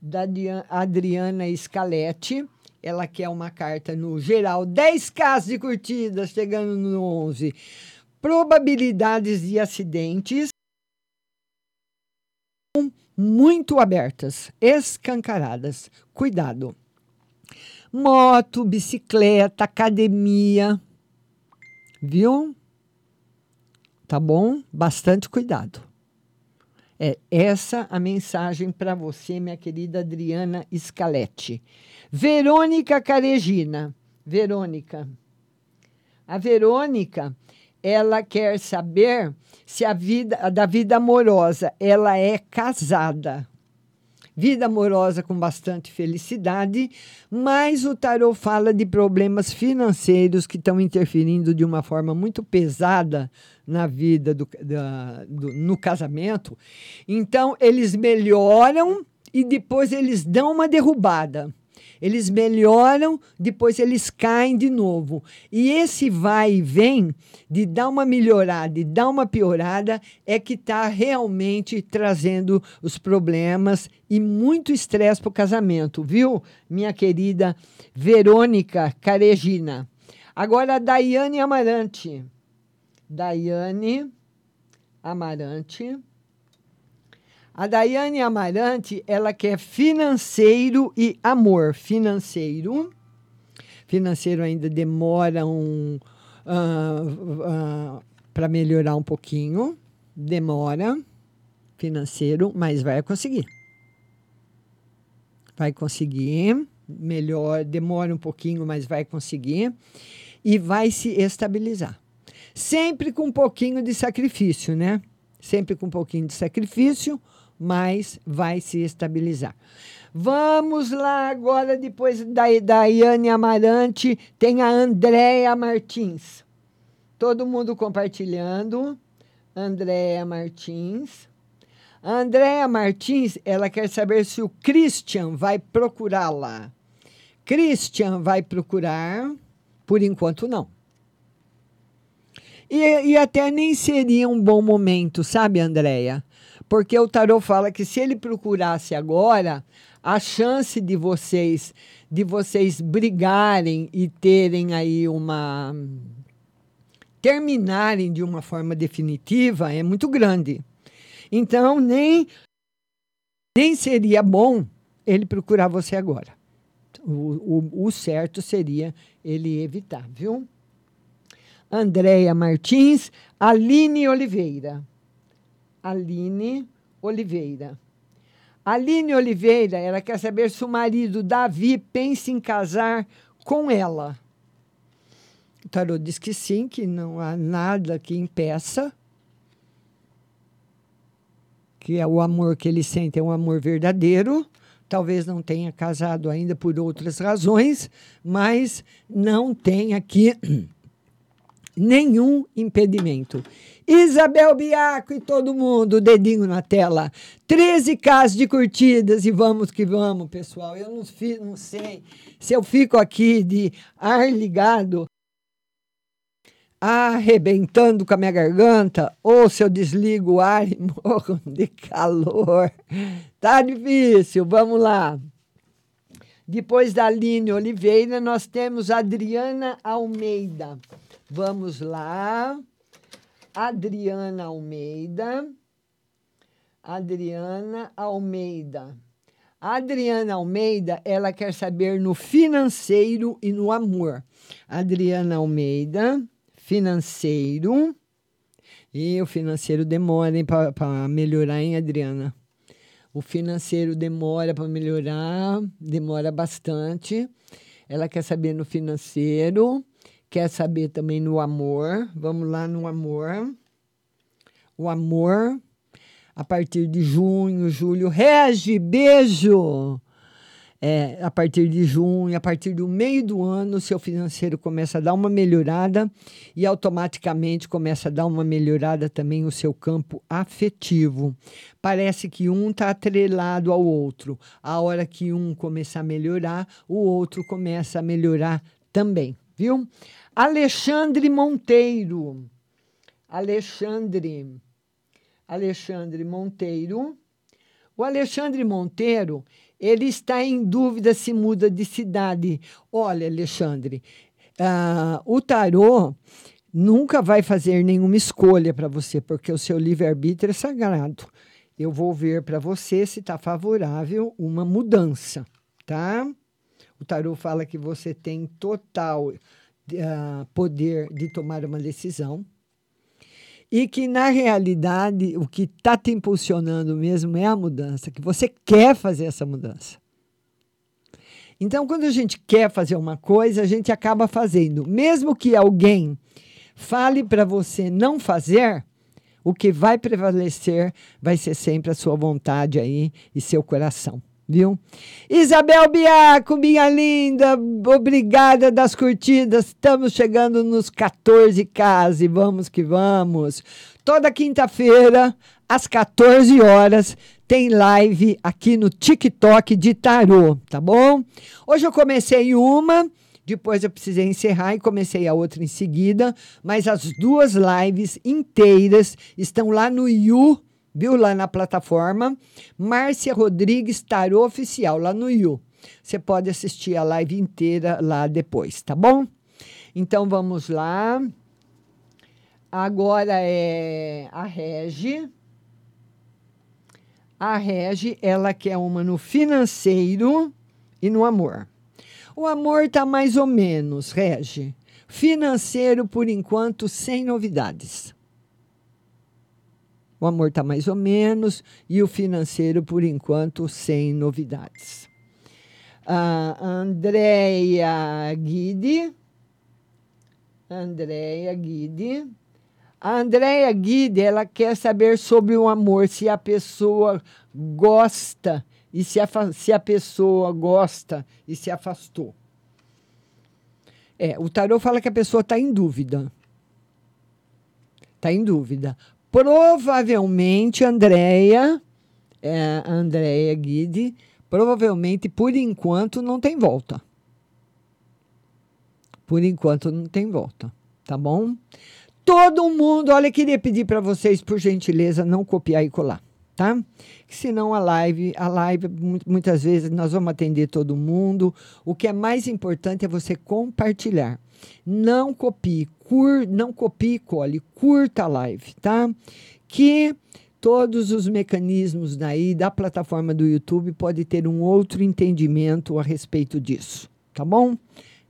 Da Adriana Scaletti, ela quer uma carta no geral, 10 casos de curtidas, chegando no 11. Probabilidades de acidentes muito abertas, escancaradas. Cuidado. Moto, bicicleta, academia. Viu? Tá bom? Bastante cuidado. É essa a mensagem para você, minha querida Adriana Scaletti. Verônica Caregina. Verônica. A Verônica, ela quer saber se a vida da vida amorosa, ela é casada. Vida amorosa com bastante felicidade, mas o tarot fala de problemas financeiros que estão interferindo de uma forma muito pesada na vida do, da, do, no casamento. Então eles melhoram e depois eles dão uma derrubada. Eles melhoram, depois eles caem de novo. E esse vai e vem de dar uma melhorada e dar uma piorada é que está realmente trazendo os problemas e muito estresse para o casamento, viu, minha querida Verônica Caregina? Agora a Daiane Amarante. Daiane Amarante. A Daiane Amarante, ela quer financeiro e amor. Financeiro. Financeiro ainda demora um, uh, uh, para melhorar um pouquinho. Demora. Financeiro, mas vai conseguir. Vai conseguir. Melhor, demora um pouquinho, mas vai conseguir. E vai se estabilizar. Sempre com um pouquinho de sacrifício, né? Sempre com um pouquinho de sacrifício, mas vai se estabilizar. Vamos lá agora, depois da Daiane Amarante, tem a Andréia Martins. Todo mundo compartilhando. Andréia Martins. A Andréia Martins, ela quer saber se o Christian vai procurá-la. Christian vai procurar, por enquanto não. E, e até nem seria um bom momento, sabe, Andréia? Porque o tarot fala que se ele procurasse agora, a chance de vocês de vocês brigarem e terem aí uma terminarem de uma forma definitiva é muito grande. Então, nem, nem seria bom ele procurar você agora. O, o, o certo seria ele evitar, viu? Andréia Martins, Aline Oliveira. Aline Oliveira. Aline Oliveira, ela quer saber se o marido Davi pensa em casar com ela. O tarô diz que sim, que não há nada que impeça. Que é o amor que ele sente é um amor verdadeiro. Talvez não tenha casado ainda por outras razões, mas não tem aqui nenhum impedimento. Isabel Biaco e todo mundo, dedinho na tela. 13 casos de curtidas e vamos que vamos, pessoal. Eu não, não sei se eu fico aqui de ar ligado arrebentando com a minha garganta, ou se eu desligo o ar e morro de calor. Tá difícil, vamos lá. Depois da Aline Oliveira, nós temos Adriana Almeida. Vamos lá. Adriana Almeida. Adriana Almeida. Adriana Almeida, ela quer saber no financeiro e no amor. Adriana Almeida financeiro. E o financeiro demora para melhorar, hein, Adriana? O financeiro demora para melhorar, demora bastante. Ela quer saber no financeiro, quer saber também no amor. Vamos lá no amor. O amor, a partir de junho, julho. Regi, beijo! é, a partir de junho, a partir do meio do ano, o seu financeiro começa a dar uma melhorada e automaticamente começa a dar uma melhorada também o seu campo afetivo. Parece que um está atrelado ao outro. A hora que um começar a melhorar, o outro começa a melhorar também, viu? Alexandre Monteiro. Alexandre. Alexandre Monteiro. O Alexandre Monteiro, ele está em dúvida se muda de cidade. Olha, Alexandre, uh, o tarô nunca vai fazer nenhuma escolha para você, porque o seu livre-arbítrio é sagrado. Eu vou ver para você se está favorável uma mudança, tá? O tarô fala que você tem total uh, poder de tomar uma decisão e que na realidade o que está te impulsionando mesmo é a mudança, que você quer fazer essa mudança. Então, quando a gente quer fazer uma coisa, a gente acaba fazendo. Mesmo que alguém fale para você não fazer, o que vai prevalecer vai ser sempre a sua vontade aí e seu coração viu? Isabel Biaco, minha linda, obrigada das curtidas. Estamos chegando nos 14k e vamos que vamos. Toda quinta-feira, às 14 horas, tem live aqui no TikTok de tarô, tá bom? Hoje eu comecei uma, depois eu precisei encerrar e comecei a outra em seguida, mas as duas lives inteiras estão lá no You viu? Lá na plataforma. Márcia Rodrigues Tarô Oficial, lá no You. Você pode assistir a live inteira lá depois, tá bom? Então vamos lá. Agora é a Regi. A Regi, ela quer uma no financeiro e no amor. O amor tá mais ou menos, Regi. Financeiro, por enquanto, sem novidades. O amor está mais ou menos e o financeiro, por enquanto, sem novidades. a Andrea Guide. Andrea Guide. A Andrea Guide, ela quer saber sobre o amor, se a pessoa gosta e se a, se a pessoa gosta e se afastou. É, o tarô fala que a pessoa está em dúvida. Está em dúvida. Provavelmente, Andréia, é, Andréia Guide, provavelmente, por enquanto, não tem volta. Por enquanto, não tem volta. Tá bom? Todo mundo, olha, queria pedir para vocês, por gentileza, não copiar e colar tá? Senão a live, a live muitas vezes nós vamos atender todo mundo. O que é mais importante é você compartilhar. Não copie, cur, não copie, cole, curta a live, tá? Que todos os mecanismos daí da plataforma do YouTube pode ter um outro entendimento a respeito disso, tá bom?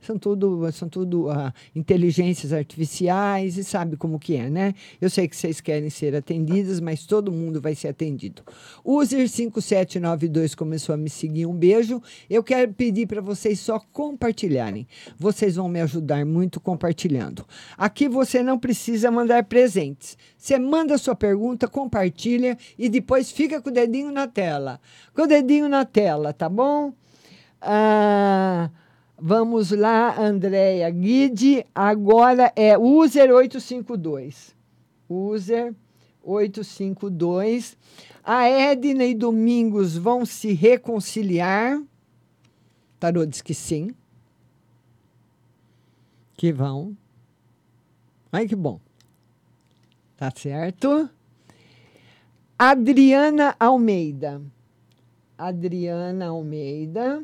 São tudo, são tudo uh, inteligências artificiais e sabe como que é, né? Eu sei que vocês querem ser atendidas, mas todo mundo vai ser atendido. User 5792 começou a me seguir, um beijo. Eu quero pedir para vocês só compartilharem. Vocês vão me ajudar muito compartilhando. Aqui você não precisa mandar presentes. Você manda a sua pergunta, compartilha e depois fica com o dedinho na tela. Com o dedinho na tela, tá bom? Ah, Vamos lá, Andréia Guide. Agora é user 852. User 852. A Edna e Domingos vão se reconciliar. Tarô diz que sim. Que vão. Ai, que bom. Tá certo? Adriana Almeida. Adriana Almeida.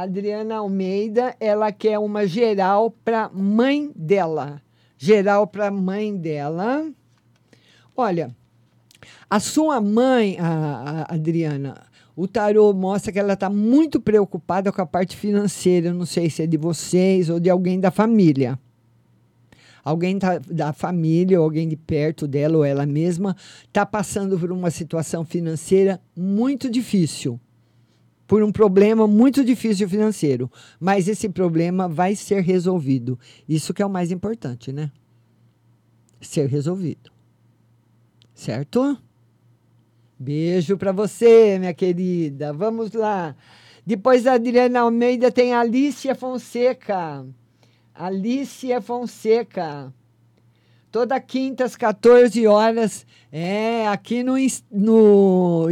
Adriana Almeida, ela quer uma geral para mãe dela. Geral para mãe dela. Olha, a sua mãe, a, a Adriana, o tarô mostra que ela está muito preocupada com a parte financeira. Não sei se é de vocês ou de alguém da família. Alguém tá, da família ou alguém de perto dela ou ela mesma está passando por uma situação financeira muito difícil por um problema muito difícil financeiro, mas esse problema vai ser resolvido. Isso que é o mais importante, né? Ser resolvido. Certo? Beijo para você, minha querida. Vamos lá. Depois da Adriana Almeida tem Alicia Fonseca. Alicia Fonseca. Toda quinta às 14 horas, é, aqui no, no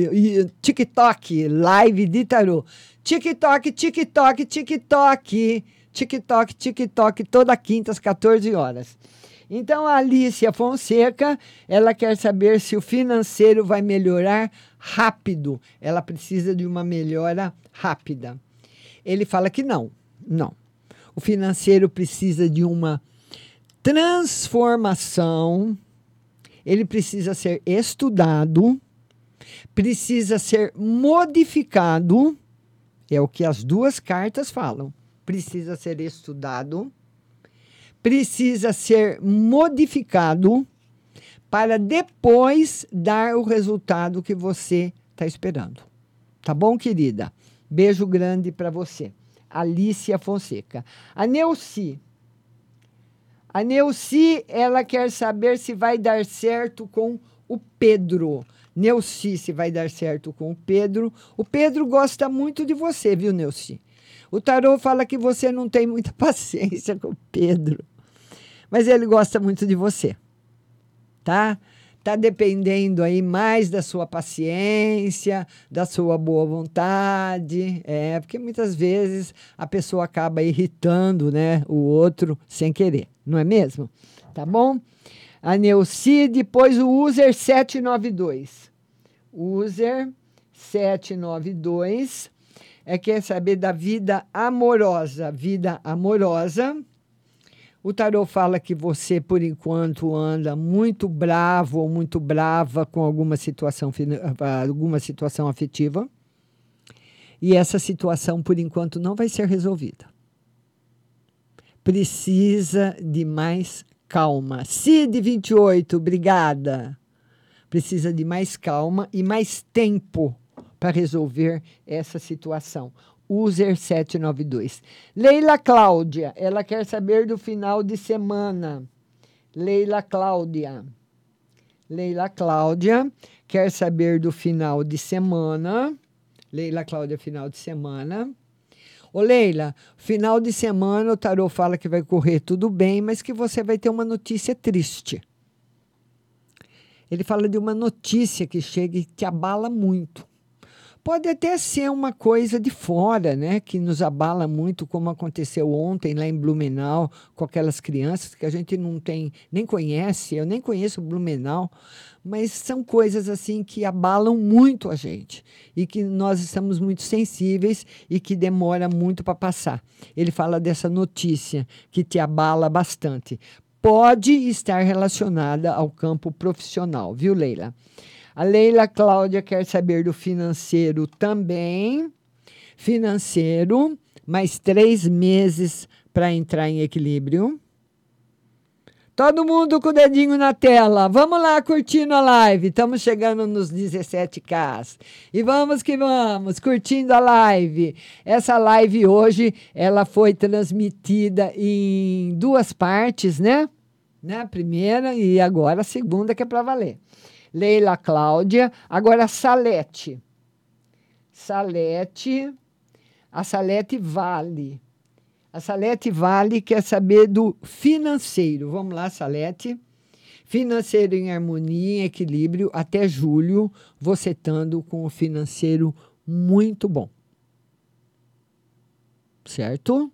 TikTok, live de tarô. TikTok, TikTok, TikTok, TikTok, TikTok, toda quinta às 14 horas. Então, a Alicia Fonseca, ela quer saber se o financeiro vai melhorar rápido. Ela precisa de uma melhora rápida. Ele fala que não, não. O financeiro precisa de uma transformação, ele precisa ser estudado, precisa ser modificado, é o que as duas cartas falam. Precisa ser estudado, precisa ser modificado para depois dar o resultado que você está esperando. Tá bom, querida? Beijo grande para você. Alicia Fonseca. A Neuci a Neuci, ela quer saber se vai dar certo com o Pedro. Neuci, se vai dar certo com o Pedro. O Pedro gosta muito de você, viu, Neuci? O tarô fala que você não tem muita paciência com o Pedro. Mas ele gosta muito de você. Tá? Tá dependendo aí mais da sua paciência, da sua boa vontade. É, porque muitas vezes a pessoa acaba irritando, né, o outro sem querer não é mesmo? Tá bom? A Neuci, depois o user 792. User 792 é quer saber da vida amorosa. Vida amorosa. O tarô fala que você, por enquanto, anda muito bravo ou muito brava com alguma situação, alguma situação afetiva. E essa situação, por enquanto, não vai ser resolvida precisa de mais calma. Cid 28, obrigada. Precisa de mais calma e mais tempo para resolver essa situação. User 792. Leila Cláudia, ela quer saber do final de semana. Leila Cláudia. Leila Cláudia quer saber do final de semana. Leila Cláudia, final de semana. Ô Leila, final de semana o tarô fala que vai correr tudo bem, mas que você vai ter uma notícia triste. Ele fala de uma notícia que chega e te abala muito. Pode até ser uma coisa de fora, né, que nos abala muito, como aconteceu ontem lá em Blumenau, com aquelas crianças que a gente não tem, nem conhece, eu nem conheço Blumenau, mas são coisas assim que abalam muito a gente e que nós estamos muito sensíveis e que demora muito para passar. Ele fala dessa notícia que te abala bastante. Pode estar relacionada ao campo profissional, viu, Leila? A Leila Cláudia quer saber do financeiro também. Financeiro, mais três meses para entrar em equilíbrio. Todo mundo com o dedinho na tela. Vamos lá curtindo a live. Estamos chegando nos 17K. E vamos que vamos, curtindo a live. Essa live hoje, ela foi transmitida em duas partes, né? né? A primeira e agora a segunda que é para valer. Leila Cláudia, agora Salete. Salete, a Salete Vale. A Salete Vale quer saber do financeiro. Vamos lá, Salete. Financeiro em harmonia, em equilíbrio, até julho, você estando com o financeiro muito bom. Certo?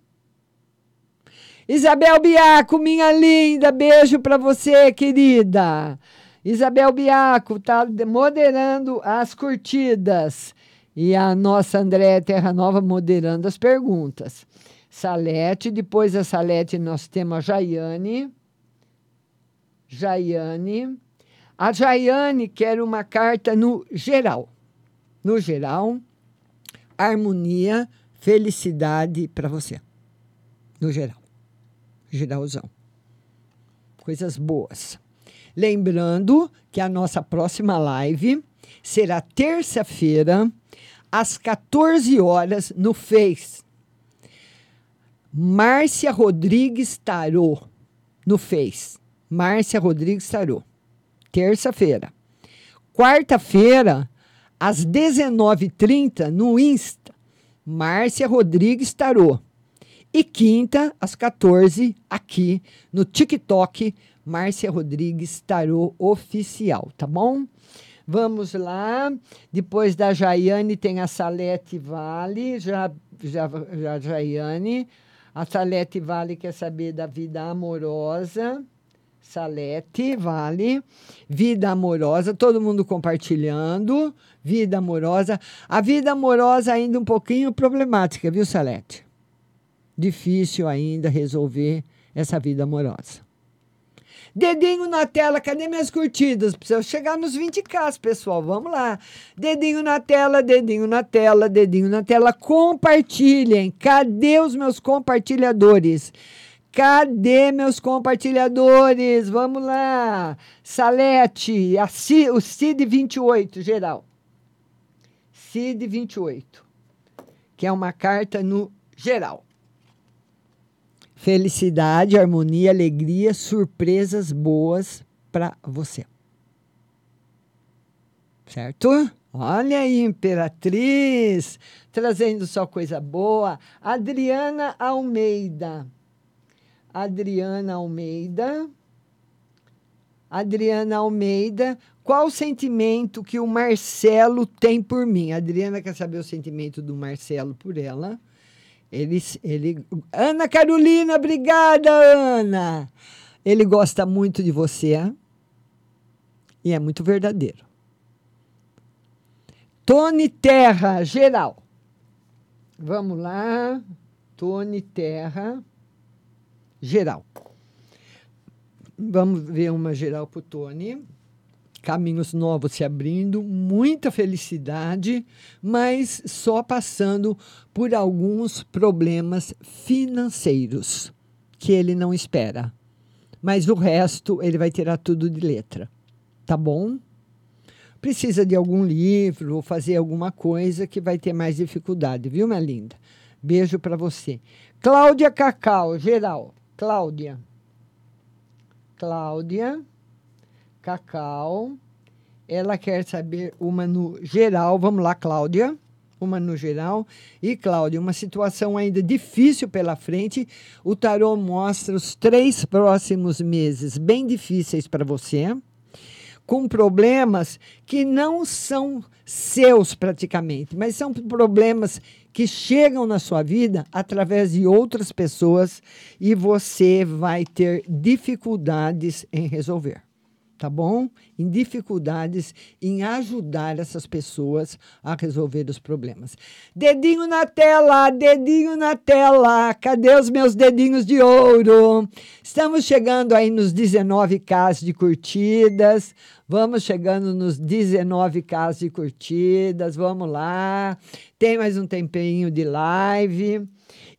Isabel Biaco, minha linda, beijo para você, querida. Isabel Biaco está moderando as curtidas. E a nossa Andréa Terra Nova moderando as perguntas. Salete, depois da Salete nós temos a Jaiane. Jaiane. A Jaiane quer uma carta no geral. No geral, harmonia, felicidade para você. No geral. Geralzão. Coisas boas. Lembrando que a nossa próxima live será terça-feira, às 14 horas, no Face. Márcia Rodrigues Tarô, no Face. Márcia Rodrigues Tarô. Terça-feira. Quarta-feira, às 19h30, no Insta. Márcia Rodrigues Tarô. E quinta, às 14 aqui no TikTok, Márcia Rodrigues Tarô Oficial, tá bom? Vamos lá. Depois da Jaiane tem a Salete Vale, já, já, já Jaiane. A Salete Vale quer saber da vida amorosa. Salete Vale. Vida amorosa, todo mundo compartilhando. Vida amorosa. A vida amorosa ainda um pouquinho problemática, viu, Salete? Difícil ainda resolver essa vida amorosa. Dedinho na tela, cadê minhas curtidas? Precisa chegar nos 20k, pessoal. Vamos lá. Dedinho na tela, dedinho na tela, dedinho na tela. Compartilhem. Cadê os meus compartilhadores? Cadê meus compartilhadores? Vamos lá. Salete, C, o CID 28, geral. CID 28, que é uma carta no geral. Felicidade, harmonia, alegria, surpresas boas para você. Certo? Olha aí, Imperatriz, trazendo só coisa boa. Adriana Almeida. Adriana Almeida. Adriana Almeida, qual o sentimento que o Marcelo tem por mim? A Adriana quer saber o sentimento do Marcelo por ela. Ele, ele, Ana Carolina, obrigada, Ana. Ele gosta muito de você e é muito verdadeiro. Tony Terra, geral. Vamos lá. Tony Terra, geral. Vamos ver uma geral para o Tony caminhos novos se abrindo, muita felicidade, mas só passando por alguns problemas financeiros que ele não espera. Mas o resto ele vai tirar tudo de letra. Tá bom? precisa de algum livro ou fazer alguma coisa que vai ter mais dificuldade, viu, minha linda? Beijo para você. Cláudia Cacau, geral. Cláudia. Cláudia Cacau. Ela quer saber uma no geral. Vamos lá, Cláudia. Uma no geral. E, Cláudia, uma situação ainda difícil pela frente. O tarô mostra os três próximos meses bem difíceis para você com problemas que não são seus praticamente, mas são problemas que chegam na sua vida através de outras pessoas e você vai ter dificuldades em resolver tá bom? Em dificuldades em ajudar essas pessoas a resolver os problemas. Dedinho na tela, dedinho na tela. Cadê os meus dedinhos de ouro? Estamos chegando aí nos 19k de curtidas. Vamos chegando nos 19k de curtidas. Vamos lá. Tem mais um tempinho de live.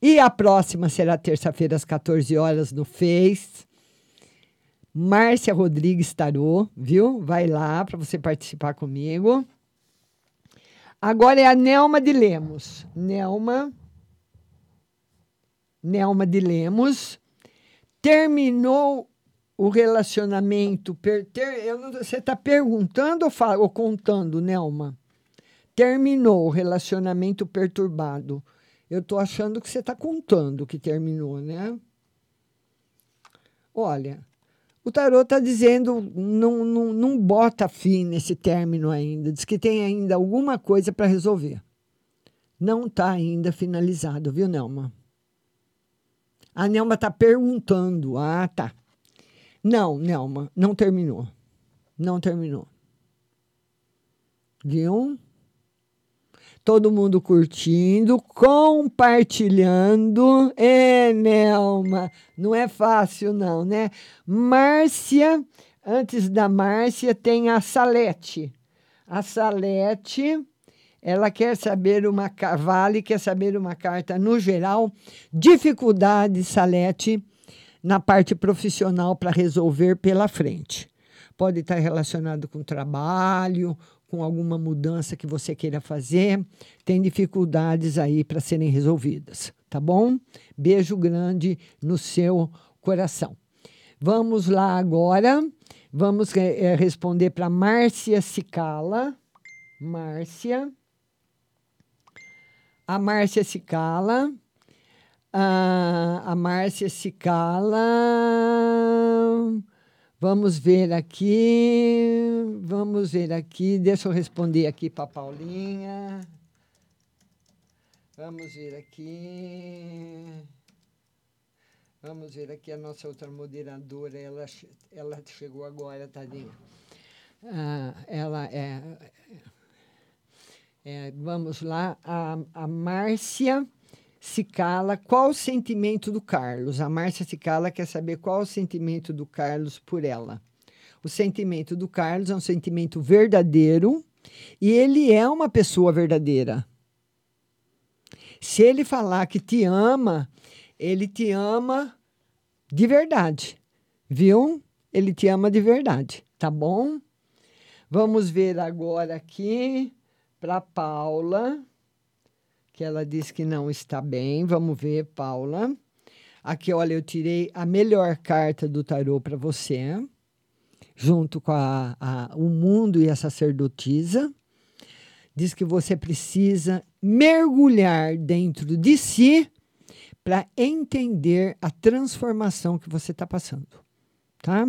E a próxima será terça-feira às 14 horas no Face. Márcia Rodrigues Tarô, viu? Vai lá para você participar comigo. Agora é a Nelma de Lemos. Nelma. Nelma de Lemos. Terminou o relacionamento. Per, ter, eu você está perguntando ou, fala, ou contando, Nelma? Terminou o relacionamento perturbado. Eu estou achando que você está contando que terminou, né? Olha, o tarô está dizendo, não, não, não bota fim nesse término ainda, diz que tem ainda alguma coisa para resolver. Não está ainda finalizado, viu, Nelma? A Nelma está perguntando. Ah, tá. Não, Nelma, não terminou. Não terminou. Viu? Todo mundo curtindo, compartilhando. É, Nelma, não é fácil não, né? Márcia, antes da Márcia tem a Salete. A Salete, ela quer saber uma vale, quer saber uma carta no geral, dificuldade, Salete, na parte profissional para resolver pela frente. Pode estar relacionado com trabalho, com alguma mudança que você queira fazer, tem dificuldades aí para serem resolvidas, tá bom? Beijo grande no seu coração. Vamos lá agora, vamos é, responder para Márcia Cicala. Márcia. A Márcia Cicala. A, a Márcia Cicala Vamos ver aqui, vamos ver aqui. Deixa eu responder aqui para Paulinha. Vamos ver aqui. Vamos ver aqui a nossa outra moderadora. Ela, ela chegou agora, tadinha. Ah, ela é, é, Vamos lá. A, a Márcia se cala qual o sentimento do Carlos. A Márcia se cala quer saber qual o sentimento do Carlos por ela. O sentimento do Carlos é um sentimento verdadeiro e ele é uma pessoa verdadeira. Se ele falar que te ama, ele te ama de verdade, viu? Ele te ama de verdade, tá bom? Vamos ver agora aqui para Paula que ela diz que não está bem. Vamos ver, Paula. Aqui, olha, eu tirei a melhor carta do tarô para você, junto com a, a, o mundo e a sacerdotisa. Diz que você precisa mergulhar dentro de si para entender a transformação que você está passando, tá?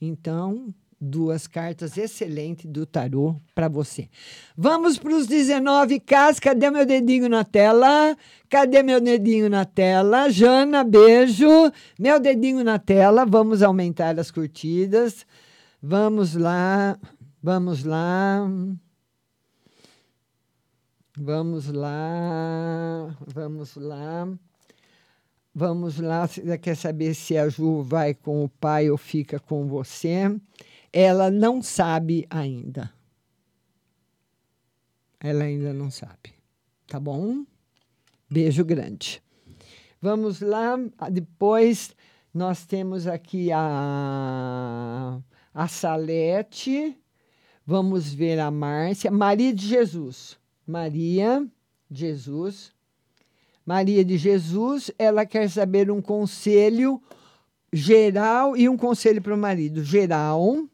Então, duas cartas excelentes do tarô para você. Vamos para os 19 Ks. Cadê meu dedinho na tela? Cadê meu dedinho na tela? Jana, beijo. Meu dedinho na tela. Vamos aumentar as curtidas. Vamos lá. Vamos lá. Vamos lá. Vamos lá. Vamos lá. Você quer saber se a Ju vai com o pai ou fica com você? Ela não sabe ainda. Ela ainda não sabe. Tá bom? Beijo grande. Vamos lá. Depois nós temos aqui a, a Salete. Vamos ver a Márcia. Maria de Jesus. Maria Jesus. Maria de Jesus, ela quer saber um conselho geral e um conselho para o marido. Geral,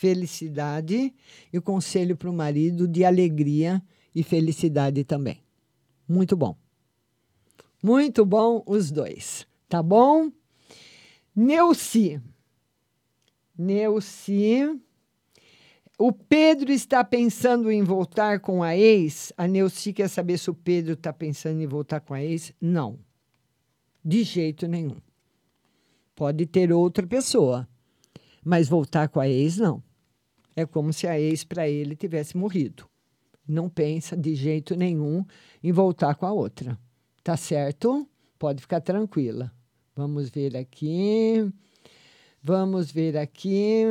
felicidade, e o conselho para o marido de alegria e felicidade também. Muito bom. Muito bom os dois, tá bom? Neuci. Neuci. O Pedro está pensando em voltar com a ex? A Neuci quer saber se o Pedro está pensando em voltar com a ex? Não. De jeito nenhum. Pode ter outra pessoa, mas voltar com a ex, não. É como se a ex para ele tivesse morrido. Não pensa de jeito nenhum em voltar com a outra. Tá certo? Pode ficar tranquila. Vamos ver aqui. Vamos ver aqui.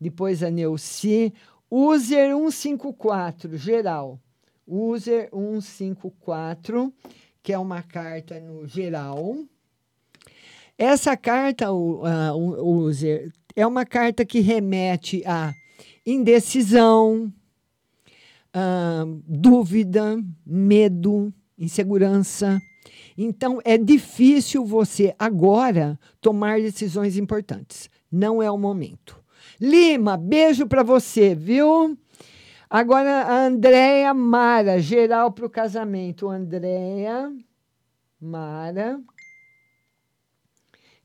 Depois a Neuci. User 154, geral. User 154, que é uma carta no geral. Essa carta, o, uh, o user, é uma carta que remete a indecisão, uh, dúvida, medo, insegurança. Então, é difícil você agora tomar decisões importantes. Não é o momento. Lima, beijo para você, viu? Agora, a Andréia Mara, geral para o casamento. Andréia Mara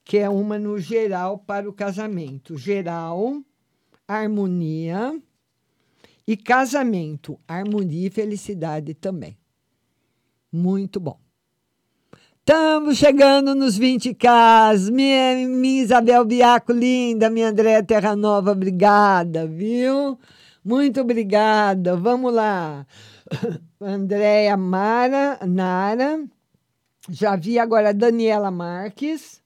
que é uma no geral para o casamento. Geral, harmonia e casamento, harmonia e felicidade também. Muito bom. Estamos chegando nos 20K. Minha, minha Isabel Biaco, linda. Minha Andréa Terra Nova, obrigada, viu? Muito obrigada. Vamos lá. Andréa Mara, Nara. Já vi agora a Daniela Marques.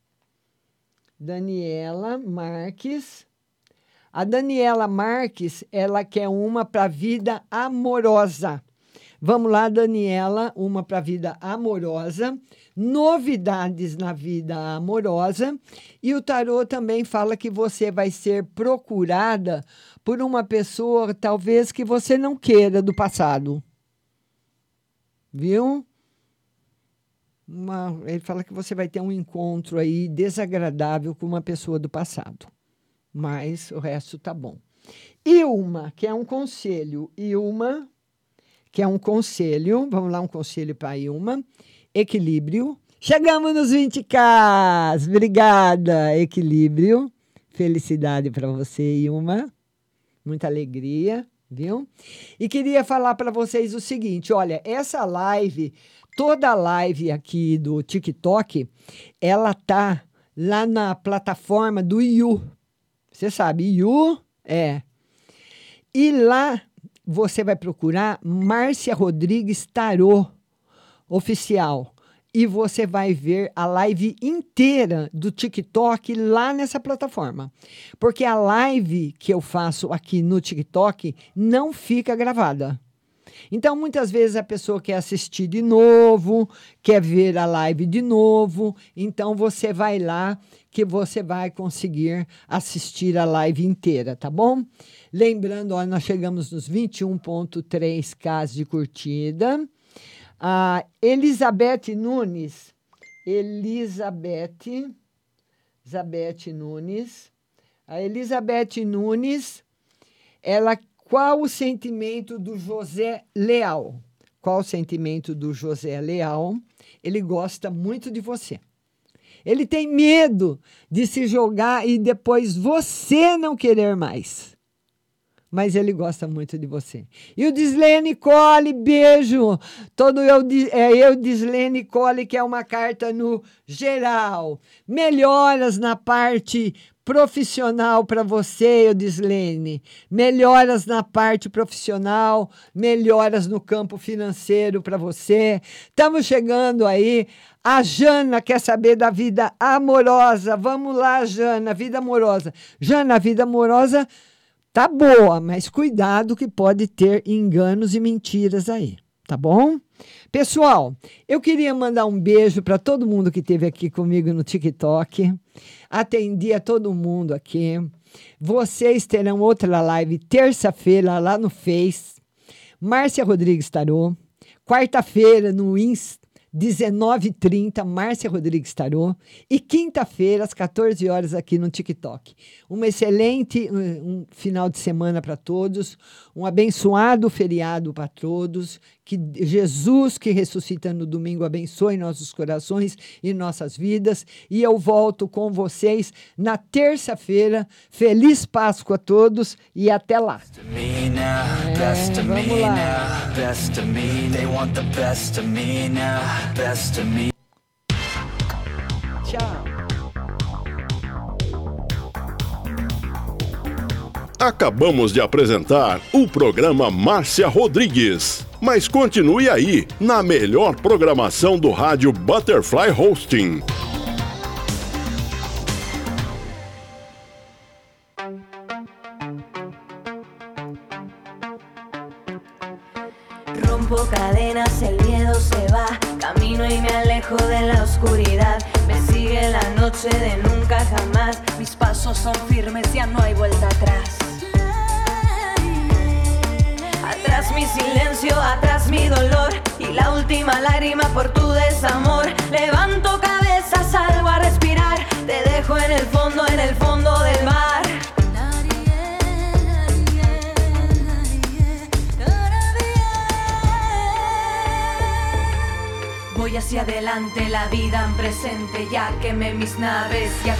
Daniela Marques. A Daniela Marques, ela quer uma para vida amorosa. Vamos lá, Daniela, uma para vida amorosa. Novidades na vida amorosa. E o tarô também fala que você vai ser procurada por uma pessoa, talvez que você não queira do passado. Viu? uma, ele fala que você vai ter um encontro aí desagradável com uma pessoa do passado. Mas o resto tá bom. Ilma, que é um conselho. Ilma, que é um conselho. Vamos lá, um conselho para Ilma. Equilíbrio. Chegamos nos 20K. Obrigada, equilíbrio. Felicidade para você, Ilma. Muita alegria, viu? E queria falar para vocês o seguinte: olha, essa live toda a live aqui do TikTok, ela tá lá na plataforma do Yu. Você sabe, Yu é. E lá você vai procurar Márcia Rodrigues Tarô oficial e você vai ver a live inteira do TikTok lá nessa plataforma. Porque a live que eu faço aqui no TikTok não fica gravada. Então, muitas vezes a pessoa quer assistir de novo, quer ver a live de novo. Então, você vai lá que você vai conseguir assistir a live inteira, tá bom? Lembrando, ó, nós chegamos nos 21.3k de curtida. A Elizabeth Nunes, Elizabeth, Elizabeth Nunes, a Elizabeth Nunes, ela qual o sentimento do José Leal? Qual o sentimento do José Leal? Ele gosta muito de você. Ele tem medo de se jogar e depois você não querer mais. Mas ele gosta muito de você. E o Dislene Nicole, beijo. Todo eu, é eu, Dislene Nicole, que é uma carta no geral. Melhoras na parte profissional para você, Eudislene. Melhoras na parte profissional, melhoras no campo financeiro para você. Estamos chegando aí. A Jana quer saber da vida amorosa. Vamos lá, Jana, vida amorosa. Jana, a vida amorosa tá boa, mas cuidado que pode ter enganos e mentiras aí, tá bom? Pessoal, eu queria mandar um beijo para todo mundo que esteve aqui comigo no TikTok. Atendi a todo mundo aqui. Vocês terão outra live terça-feira lá no Face. Márcia Rodrigues Tarô. Quarta-feira no Insta. 19h30, Márcia Rodrigues Tarô. E quinta-feira, às 14 horas, aqui no TikTok. Um excelente um final de semana para todos. Um abençoado feriado para todos. Que Jesus, que ressuscita no domingo, abençoe nossos corações e nossas vidas. E eu volto com vocês na terça-feira. Feliz Páscoa a todos e até lá. É, vamos lá. Tchau. Acabamos de apresentar o programa Márcia Rodrigues. Mas continue aí, na melhor programação do rádio Butterfly Hosting. Rompo cadenas, el miedo se va. Camino y me alejo de la oscuridad. Me sigue la noche de nunca jamás. Mis pasos son firmes, ya no hay vuelta atrás. Silencio, atrás mi dolor. Y la última lágrima por tu desamor. Levanto cabeza, salgo a respirar. Te dejo en el fondo, en el fondo del mar. Voy hacia adelante, la vida en presente, ya quemé mis naves, ya